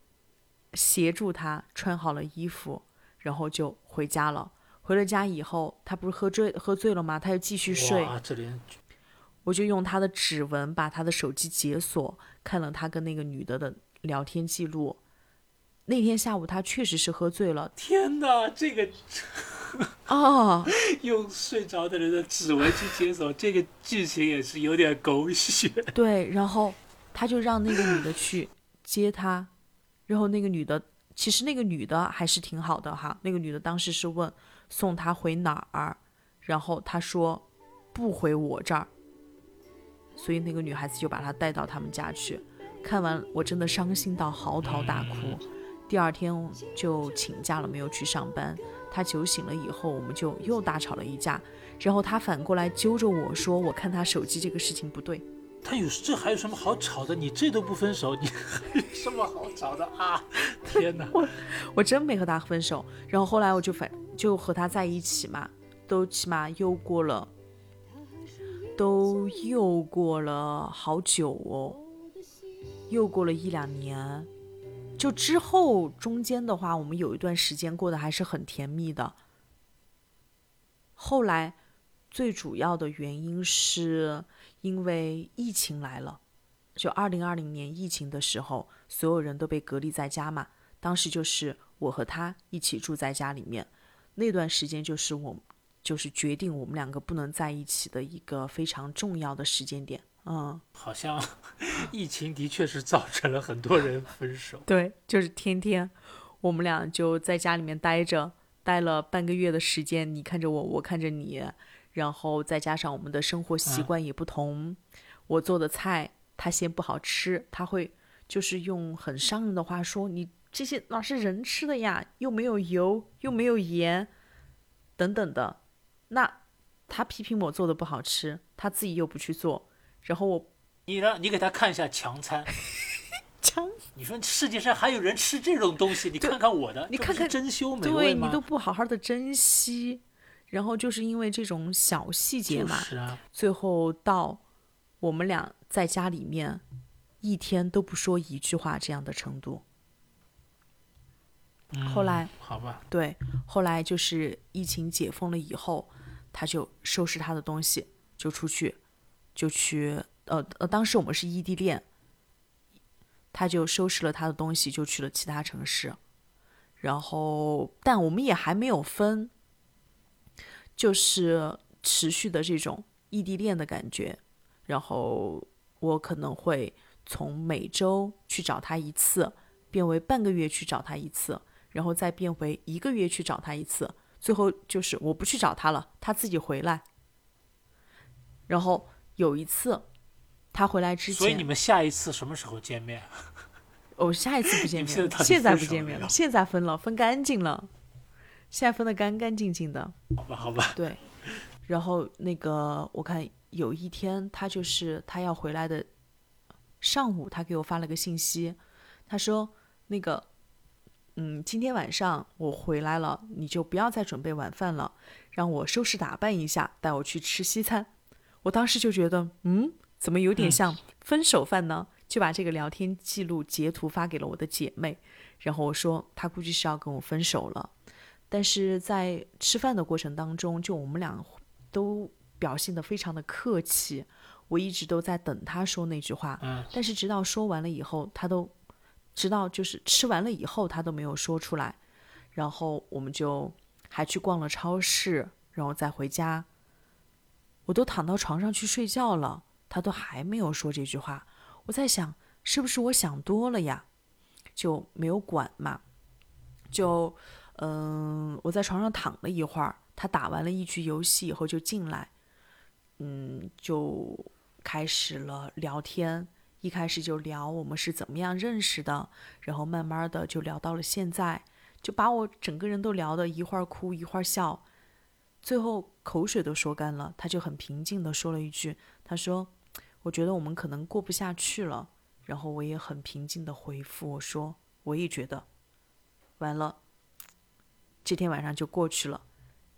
协助他穿好了衣服，然后就回家了。回了家以后，他不是喝醉喝醉了吗？他又继续睡，这连我就用他的指纹把他的手机解锁，看了他跟那个女的的聊天记录。那天下午他确实是喝醉了天哪，这个 哦，用睡着的人的指纹去解锁，这个剧情也是有点狗血。对，然后他就让那个女的去接他，然后那个女的其实那个女的还是挺好的哈，那个女的当时是问送他回哪儿，然后他说不回我这儿，所以那个女孩子就把他带到他们家去。看完我真的伤心到嚎啕大哭，第二天就请假了，没有去上班。他酒醒了以后，我们就又大吵了一架，然后他反过来揪着我说：“我看他手机这个事情不对。”他有这还有什么好吵的？你这都不分手，你还有什么好吵的啊？天哪！我真没和他分手，然后后来我就反就和他在一起嘛，都起码又过了，都又过了好久哦，又过了一两年。就之后中间的话，我们有一段时间过得还是很甜蜜的。后来最主要的原因是因为疫情来了，就二零二零年疫情的时候，所有人都被隔离在家嘛。当时就是我和他一起住在家里面，那段时间就是我就是决定我们两个不能在一起的一个非常重要的时间点。嗯，好像 疫情的确是造成了很多人分手。对，就是天天我们俩就在家里面待着，待了半个月的时间，你看着我，我看着你，然后再加上我们的生活习惯也不同，我做的菜他嫌不好吃，他会就是用很伤人的话说你这些哪是人吃的呀，又没有油，又没有盐，等等的。那他批评我做的不好吃，他自己又不去做，然后我你让你给他看一下强餐，强你说世界上还有人吃这种东西？你看看我的，你看看珍馐美对味吗？你都不好好的珍惜，然后就是因为这种小细节就嘛，是啊，最后到我们俩在家里面一天都不说一句话这样的程度。后来嗯好吧，对，后来就是疫情解封了以后，他就收拾他的东西，就出去，就去呃呃，当时我们是异地恋，他就收拾了他的东西，就去了其他城市。然后但我们也还没有分，就是持续的这种异地恋的感觉。然后我可能会从每周去找他一次，变为半个月去找他一次，然后再变为一个月去找他一次，最后就是我不去找他了，他自己回来。然后有一次，他回来之前，所以你们下一次什么时候见面？哦，下一次不见面了，现在不见面了，现在分了，分干净了，现在分的干干净净的。好吧，好吧，对，然后那个我看有一天他就是他要回来的上午，他给我发了个信息，他说那个嗯，今天晚上我回来了，你就不要再准备晚饭了，让我收拾打扮一下，带我去吃西餐。我当时就觉得，嗯，怎么有点嗯像分手饭呢？就把这个聊天记录截图发给了我的姐妹，然后我说他估计是要跟我分手了。但是在吃饭的过程当中，就我们俩都表现得非常的客气，我一直都在等他说那句话，嗯，但是直到说完了以后，他都直到就是吃完了以后，他都没有说出来。然后我们就还去逛了超市，然后再回家。我都躺到床上去睡觉了，他都还没有说这句话。我在想，是不是我想多了呀？就没有管嘛。就嗯，我在床上躺了一会儿，他打完了一局游戏以后就进来，嗯，就开始了聊天。一开始就聊我们是怎么样认识的，然后慢慢的就聊到了现在，就把我整个人都聊得一会儿哭一会儿笑，最后口水都说干了。他就很平静的说了一句：“他说，我觉得我们可能过不下去了。”然后我也很平静的回复我说：“我也觉得。”完了，这天晚上就过去了。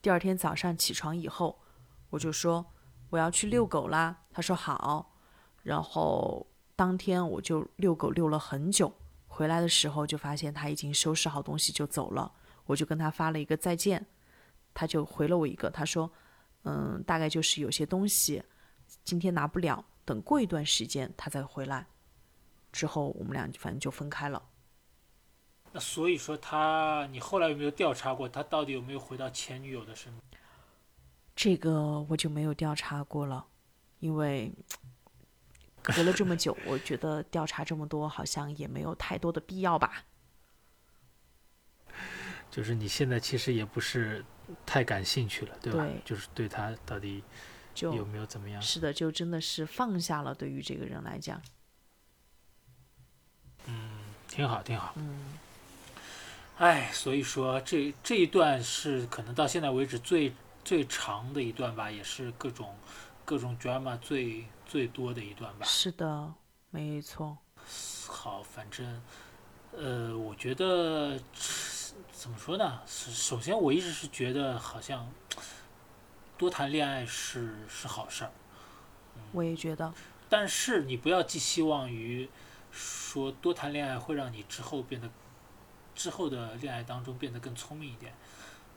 第二天早上起床以后，我就说我要去遛狗啦。他说好，然后当天我就遛狗遛了很久。回来的时候就发现他已经收拾好东西就走了，我就跟他发了一个再见，他就回了我一个，他说，嗯，大概就是有些东西今天拿不了，等过一段时间他再回来。之后我们俩反正就分开了。那所以说他，你后来有没有调查过他到底有没有回到前女友的身边？这个我就没有调查过了，因为隔了这么久，我觉得调查这么多好像也没有太多的必要吧。就是你现在其实也不是太感兴趣了，对吧？对就是对他到底有没有怎么样？是的，就真的是放下了。对于这个人来讲，嗯挺好，挺好。嗯，哎，所以说这这一段是可能到现在为止最最长的一段吧，也是各种各种 drama 最最多的一段吧。是的，没错。好，反正呃，我觉得怎么说呢？是首先我一直是觉得好像多谈恋爱是是好事儿，我也觉得，但是你不要寄希望于说多谈恋爱会让你之后变得之后的恋爱当中变得更聪明一点。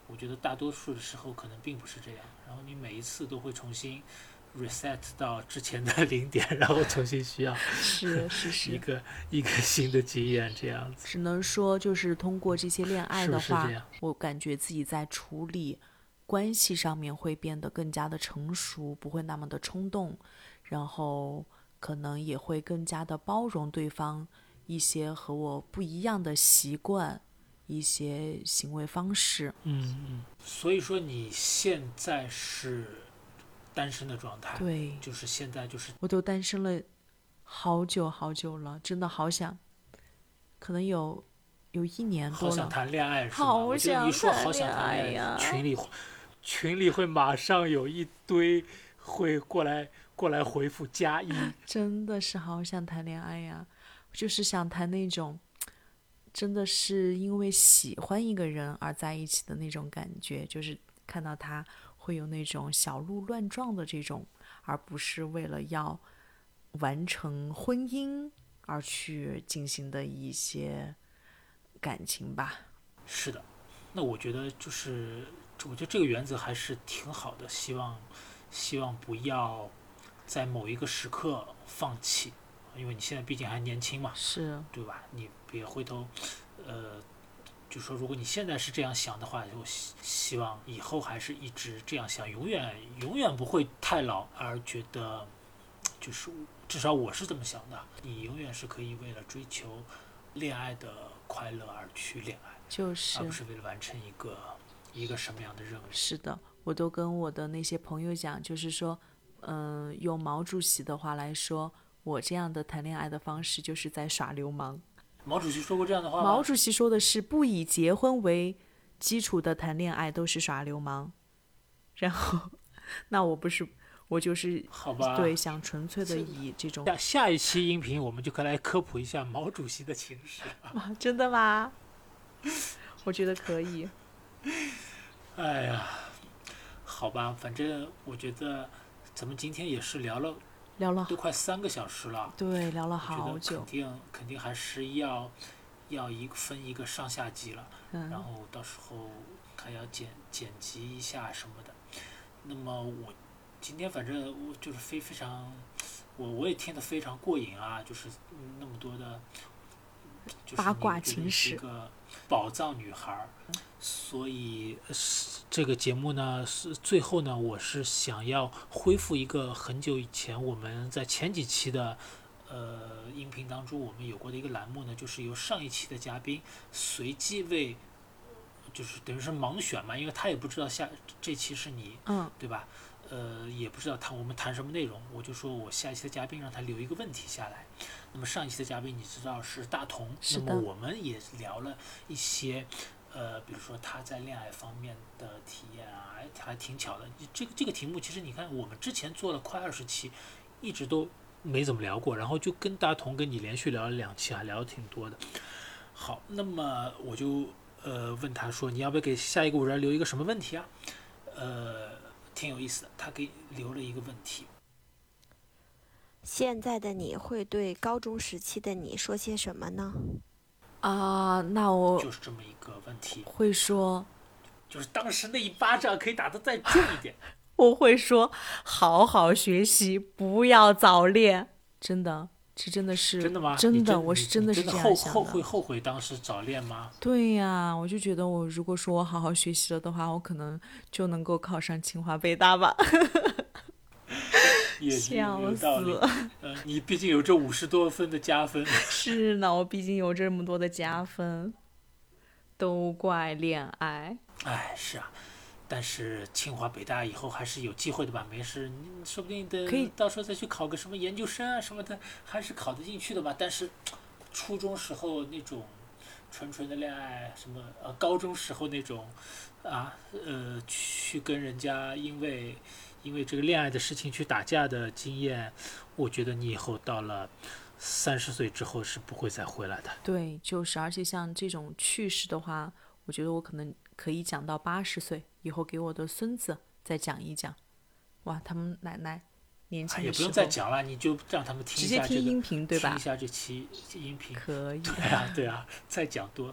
我觉得大多数的时候可能并不是这样，然后你每一次都会重新 reset 到之前的零点，然后重新需要是是是一，个一个新的经验，这样子只能说就是通过这些恋爱的话我感觉自己在处理关系上面会变得更加的成熟，不会那么的冲动，然后可能也会更加的包容对方一些和我不一样的习惯、一些行为方式。嗯嗯。所以说你现在是单身的状态，对，就是现在就是我都单身了好久好久了，真的好想，可能有有一年多了。好想谈恋爱是吗？好想一说谈好想谈恋爱恋爱，呀群里群里会马上有一堆会过来过来回复加一，真的是好想谈恋爱呀，就是想谈那种，真的是因为喜欢一个人而在一起的那种感觉，就是看到他会有那种小鹿乱撞的这种，而不是为了要完成婚姻而去进行的一些感情吧。是的。那我觉得就是，我觉得这个原则还是挺好的，希望希望不要在某一个时刻放弃，因为你现在毕竟还年轻嘛，是，对吧？你别回头，呃，就说如果你现在是这样想的话，我希希望以后还是一直这样想，永远永远不会太老，而觉得就是至少我是这么想的，你永远是可以为了追求恋爱的快乐而去恋爱，就是而不是为了完成一个一个什么样的任务。是的，我都跟我的那些朋友讲，就是说，嗯、用毛主席的话来说，我这样的谈恋爱的方式就是在耍流氓。毛主席说过这样的话吗？毛主席说的是，不以结婚为基础的谈恋爱都是耍流氓。然后，那我不是，我就是好吧，对想纯粹的以这种下下一期音频我们就可以来科普一下毛主席的情史。啊，真的吗？我觉得可以。哎呀，好吧，反正我觉得咱们今天也是聊了聊了都快三个小时了，对，聊了好久肯。定肯定还是要要一分一个上下集了，然嗯，后到时候还要剪剪辑一下什么的。那么我今天反正我就是非非常，我我也听得非常过瘾啊，就是嗯那么多的，就是八卦情史是个宝藏女孩儿，所以呃是这个节目呢是最后呢，我是想要恢复一个很久以前我们在前几期的。呃，音频当中我们有过的一个栏目呢，就是由上一期的嘉宾随机为，就是等于是盲选嘛，因为他也不知道下这期是你，嗯，对吧？呃，也不知道谈我们谈什么内容，我就说我下一期的嘉宾让他留一个问题下来。那么上一期的嘉宾你知道是大同，那么我们也聊了一些，呃，比如说他在恋爱方面的体验啊，还还挺巧的。这个这个题目其实你看我们之前做了快二十期，一直都没怎么聊过，然后就跟大同跟你连续聊了两期，还聊的挺多的。好，那么我就呃问他说，你要不要给下一个五人留一个什么问题啊？呃，挺有意思的，他给留了一个问题，现在的你会对高中时期的你说些什么呢？啊，那我就是这么一个问题，会说，就是当时那一巴掌可以打得再重一点。我会说，好好学习，不要早恋。真的，这真的是真的吗？真的，真我是真的是这样想的。后会后悔当时早恋吗？对呀，我就觉得我如果说我好好学习了的话，我可能就能够考上清华北大吧。笑道理。呃，你毕竟有这五十多分的加分。是呢，我毕竟有这么多的加分，都怪恋爱。哎，是啊，但是清华北大以后还是有机会的吧？没事，你说不定等可以到时候再去考个什么研究生啊什么的，还是考得进去的吧。但是初中时候那种纯纯的恋爱，什么呃高中时候那种啊呃去跟人家因为因为这个恋爱的事情去打架的经验，我觉得你以后到了三十岁之后是不会再回来的。对，就是，而且像这种趣事的话，我觉得我可能可以讲到八十岁以后，给我的孙子再讲一讲。哇，他们奶奶年轻哎，也不用再讲了，你就让他们听一下这个。音频对吧听一？下这期音频。可以。对啊，对啊，再讲多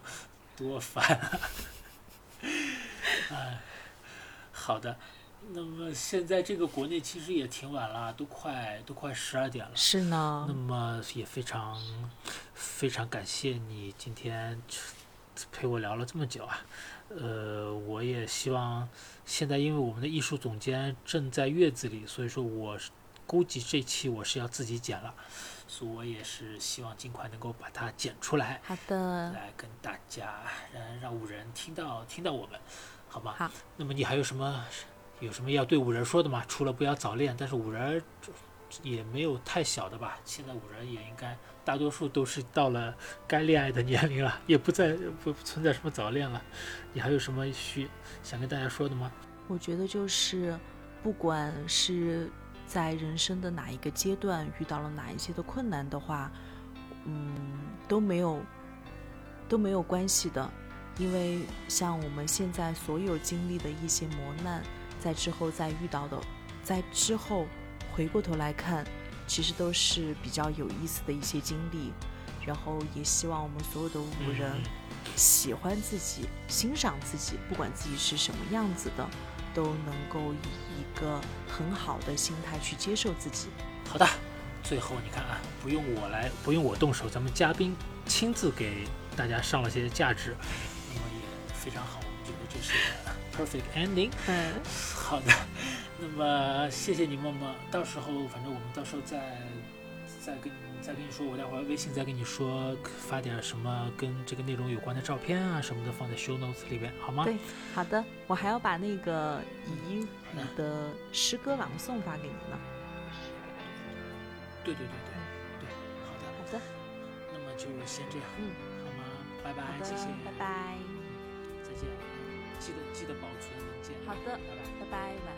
多烦啊！哎，好的。那么现在这个国内其实也挺晚了，都快都快十二点了。是呢那，么也非常非常感谢你今天陪我聊了这么久啊。呃，我也希望现在因为我们的艺术总监正在月子里，所以说我是估计这期我是要自己剪了，所以我也是希望尽快能够把它剪出来。好的，来跟大家让让五人听到听到我们，好吗？好。那么你还有什么有什么要对五人说的吗？除了不要早恋，但是五人也没有太小的吧？现在五人也应该大多数都是到了该恋爱的年龄了，也不再不不存在什么早恋了。你还有什么需想跟大家说的吗？我觉得就是，不管是在人生的哪一个阶段遇到了哪一些的困难的话，嗯，都没有都没有关系的，因为像我们现在所有经历的一些磨难，在之后再遇到的，在之后回过头来看，其实都是比较有意思的一些经历。然后也希望我们所有的五人嗯喜欢自己、欣赏自己，不管自己是什么样子的，都能够以一个很好的心态去接受自己。好的，最后你看啊，不用我来，不用我动手，咱们嘉宾亲自给大家上了些价值，那么也非常好，我们觉得这是 perfect ending。嗯，好的，那么谢谢你默默，到时候反正我们到时候再再跟你再跟你说，我待会儿微信再跟你说发点什么跟这个内容有关的照片啊什么的放在 show notes 里边，好吗？对，好的，我还要把那个以英语的诗歌朗诵发给你呢。对对对对对，好的，好的，那么就先这样，嗯，好吗？拜拜谢谢，拜拜。再见，记得记得保存文件，好的拜拜。拜拜，晚安。